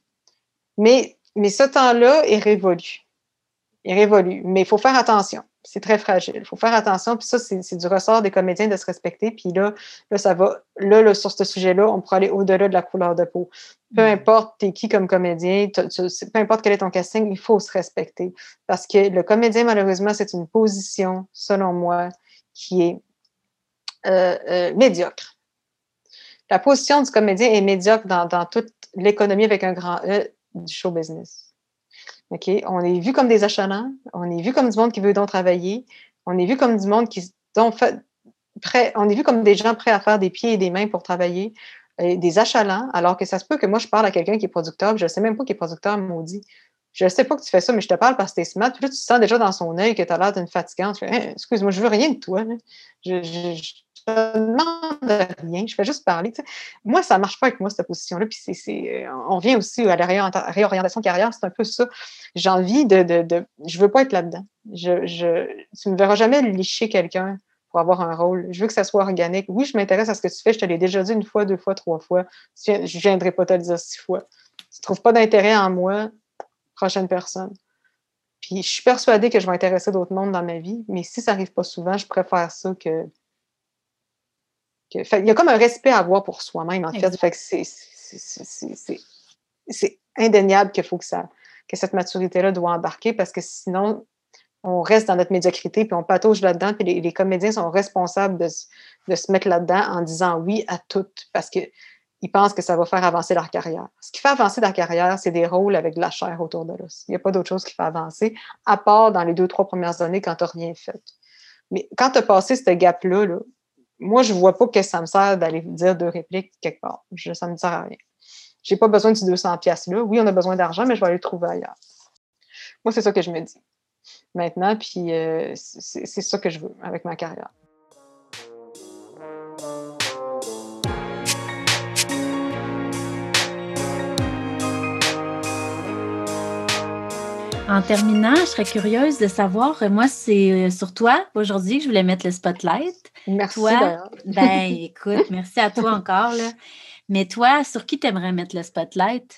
Mais mais ce temps-là est révolu. Il est révolu. Mais il faut faire attention. C'est très fragile. Il faut faire attention. Puis ça, c'est du ressort des comédiens de se respecter. Puis là, là ça va. Là, sur ce sujet-là, on pourra aller au-delà de la couleur de peau. Peu mm. importe t'es qui comme comédien, peu importe quel est ton casting, il faut se respecter. Parce que le comédien, malheureusement, c'est une position, selon moi, qui est euh, euh, médiocre. La position du comédien est médiocre dans, dans toute l'économie avec un grand E du show business. OK? On est vu comme des achalants, on est vu comme du monde qui veut donc travailler, on est vu comme du monde qui donc prêt, on est vu comme des gens prêts à faire des pieds et des mains pour travailler, des achalants, alors que ça se peut que moi je parle à quelqu'un qui est producteur, je ne sais même pas qui est producteur maudit. Je ne sais pas que tu fais ça, mais je te parle parce que tu es smart. Puis là, tu sens déjà dans son œil que tu as l'air d'une fatigante. Hein, excuse-moi, je veux rien de toi. Je, demande rien, je fais juste parler. Moi, ça ne marche pas avec moi, cette position-là. Puis c'est, on vient aussi à la réorientation de carrière, c'est un peu ça. J'ai envie de, Je ne veux pas être là-dedans. Tu ne me verras jamais licher quelqu'un pour avoir un rôle. Je veux que ça soit organique. Oui, je m'intéresse à ce que tu fais. Je te l'ai déjà dit une fois, deux fois, trois fois. Je ne viendrai pas te le dire six fois. Tu ne trouves pas d'intérêt en moi, prochaine personne. Puis je suis persuadée que je vais intéresser d'autres mondes dans ma vie, mais si ça n'arrive pas souvent, je préfère ça que il y a comme un respect à avoir pour soi-même, en fait. fait c'est indéniable qu'il faut que, ça, que cette maturité-là doit embarquer parce que sinon, on reste dans notre médiocrité puis on patauge là-dedans. Puis les, comédiens sont responsables de, de se mettre là-dedans en disant oui à tout parce qu'ils pensent que ça va faire avancer leur carrière. Ce qui fait avancer leur carrière, c'est des rôles avec de la chair autour de l'os. Il n'y a pas d'autre chose qui fait avancer, à part dans les deux, trois premières années quand tu n'as rien fait. Mais quand tu as passé ce gap-là, là, moi, je vois pas que ça me sert d'aller dire deux répliques quelque part. ça ne me sert à rien. Je n'ai pas besoin de ces 200 pièces-là. Oui, on a besoin d'argent, mais je vais aller le trouver ailleurs. Moi, c'est ça que je me dis. Maintenant, puis euh, c'est ça que je veux avec ma carrière. En terminant, je serais curieuse de savoir, euh, moi, c'est euh, sur toi aujourd'hui que je voulais mettre le spotlight. Merci. Toi, ben écoute, merci à toi encore. Là. Mais toi, sur qui tu aimerais mettre le spotlight?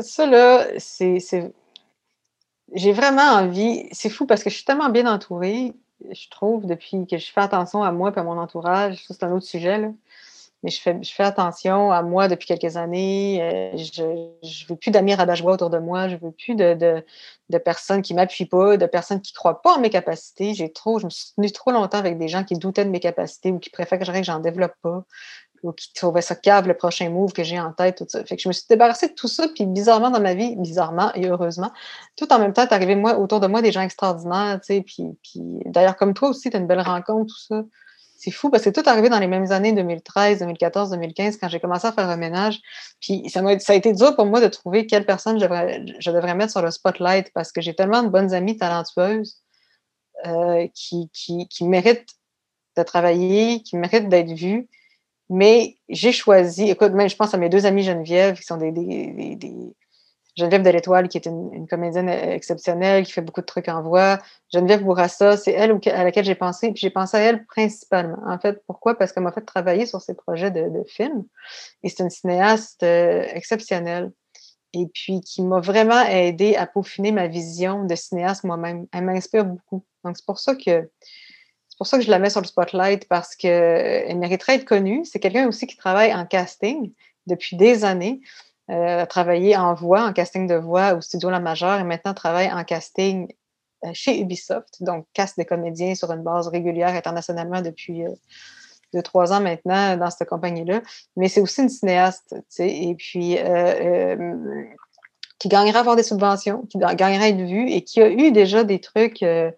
Ça, là, c'est. j'ai vraiment envie. C'est fou parce que je suis tellement bien entourée, je trouve, depuis que je fais attention à moi et à mon entourage. Ça, c'est un autre sujet, là. Mais je fais, attention à moi depuis quelques années. Euh, je ne veux plus d'amis rabat-joie autour de moi. Je veux plus de, personnes qui ne m'appuient pas, de personnes qui ne croient pas en mes capacités. J'ai trop, je me suis tenue trop longtemps avec des gens qui doutaient de mes capacités ou qui préfèrent que j'en développe pas ou qui trouvaient ça cave le prochain move que j'ai en tête, tout ça. Je me suis débarrassée de tout ça, puis bizarrement dans ma vie, bizarrement et heureusement, tout en même temps, est arrivé autour de moi des gens extraordinaires, tu sais, puis, puis d'ailleurs, comme toi aussi, tu as une belle rencontre, tout ça. C'est fou parce que tout est arrivé dans les mêmes années, 2013, 2014, 2015, quand j'ai commencé à faire un ménage. Puis ça, a, été dur pour moi de trouver quelle personne je devrais, mettre sur le spotlight parce que j'ai tellement de bonnes amies talentueuses euh, qui, méritent de travailler, qui méritent d'être vues. Mais j'ai choisi, écoute, même je pense à mes deux amies Geneviève, qui sont des, Geneviève de l'Étoile, qui est une, comédienne exceptionnelle, qui fait beaucoup de trucs en voix. Geneviève Bourassa, c'est elle à laquelle j'ai pensé. Puis j'ai pensé à elle principalement. En fait, pourquoi? Parce qu'elle m'a fait travailler sur ses projets de, films. Et c'est une cinéaste euh, exceptionnelle. Et puis qui m'a vraiment aidé à peaufiner ma vision de cinéaste moi-même. Elle m'inspire beaucoup. Donc c'est pour ça que pour ça que je la mets sur le spotlight parce qu'elle mériterait d'être connue. C'est quelqu'un aussi qui travaille en casting depuis des années. Euh, a travaillé en voix, en casting de voix au studio La Majeure et maintenant travaille en casting euh, chez Ubisoft, donc casse des comédiens sur une base régulière internationalement depuis euh, deux, trois ans maintenant dans cette compagnie-là. Mais c'est aussi une cinéaste, tu sais, et puis qui gagnerait à avoir des subventions, qui gagnerait à être vue et qui a eu déjà des trucs qui a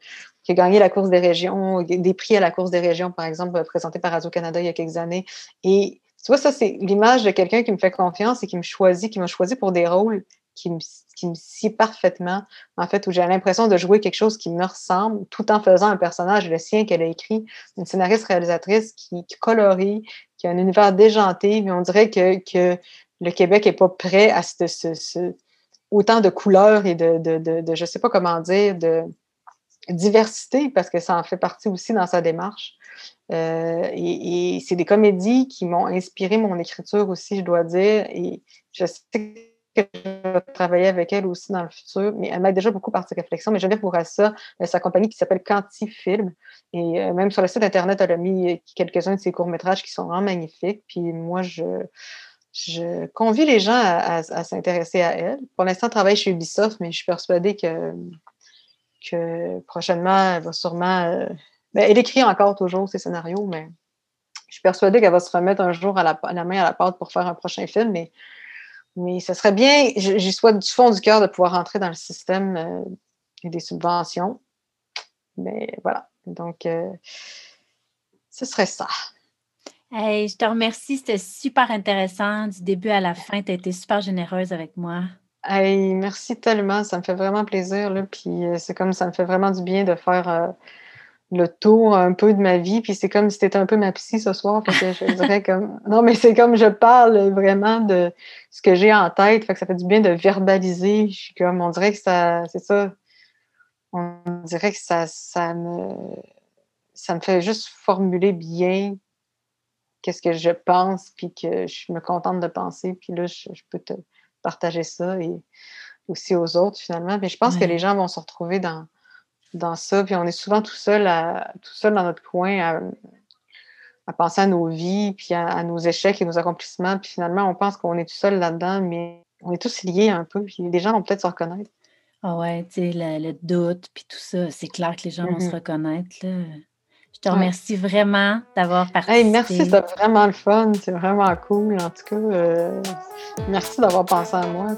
gagné la course des régions, des prix à la course des régions, par exemple, présenté par Radio-Canada il y a quelques années. Et tu vois, ça, c'est l'image de quelqu'un qui me fait confiance et qui me choisit, qui m'a choisi pour des rôles qui me, qui me parfaitement, en fait, où j'ai l'impression de jouer quelque chose qui me ressemble, tout en faisant un personnage, le sien qu'elle a écrit, une scénariste-réalisatrice qui, colorie, qui a un univers déjanté, mais on dirait que, le Québec n'est pas prêt à autant de couleurs et de, de, de, de je sais pas comment dire, de, diversité, parce que ça en fait partie aussi dans sa démarche. Euh, et, c'est des comédies qui m'ont inspiré mon écriture aussi, je dois dire. Et je sais que je vais travailler avec elle aussi dans le futur, mais elle m'aide déjà beaucoup par ses réflexions. Mais Geneviève Bourassa, sa compagnie qui s'appelle Quanti Film. Et euh, même sur le site Internet, elle a mis quelques-uns de ses courts-métrages qui sont vraiment magnifiques. Puis moi, je, je convie les gens à, à s'intéresser à elle. Pour l'instant, elle travaille chez Ubisoft, mais je suis persuadée que que prochainement, elle va sûrement. Euh, ben, elle écrit encore toujours ses scénarios, mais je suis persuadée qu'elle va se remettre un jour à la, main à la pâte pour faire un prochain film. Mais, mais ce serait bien, j'y souhaite du fond du cœur de pouvoir rentrer dans le système euh, des subventions. Mais voilà. Donc, euh, ce serait ça. Hey, je te remercie. C'était super intéressant du début à la fin. Tu as été super généreuse avec moi. Hey, merci tellement, ça me fait vraiment plaisir. Là, puis euh, c'est comme ça me fait vraiment du bien de faire euh, le tour un peu de ma vie. Puis c'est comme si c'était un peu ma psy ce soir. Fait que je dirais comme. Non, mais c'est comme je parle vraiment de ce que j'ai en tête. Fait que ça fait du bien de verbaliser. Je suis comme on dirait que ça. C'est ça. On dirait que ça, ça me. Ça me fait juste formuler bien qu'est-ce que je pense, puis que je me contente de penser. Puis là, je peux te partager ça et aussi aux autres finalement. Mais je pense que les gens vont se retrouver dans, dans ça. Puis on est souvent tout seul, à, tout seul dans notre coin à, penser à nos vies, puis à, nos échecs et nos accomplissements. Puis finalement, on pense qu'on est tout seul là-dedans, mais on est tous liés un peu. Puis les gens vont peut-être se reconnaître. Ah ouais, tu sais, le, doute, puis tout ça, c'est clair que les gens vont se mm-hmm. reconnaître. Là. Je te remercie vraiment d'avoir participé. merci, c'était vraiment le fun. C'est vraiment cool. En tout cas, euh, merci d'avoir pensé à moi.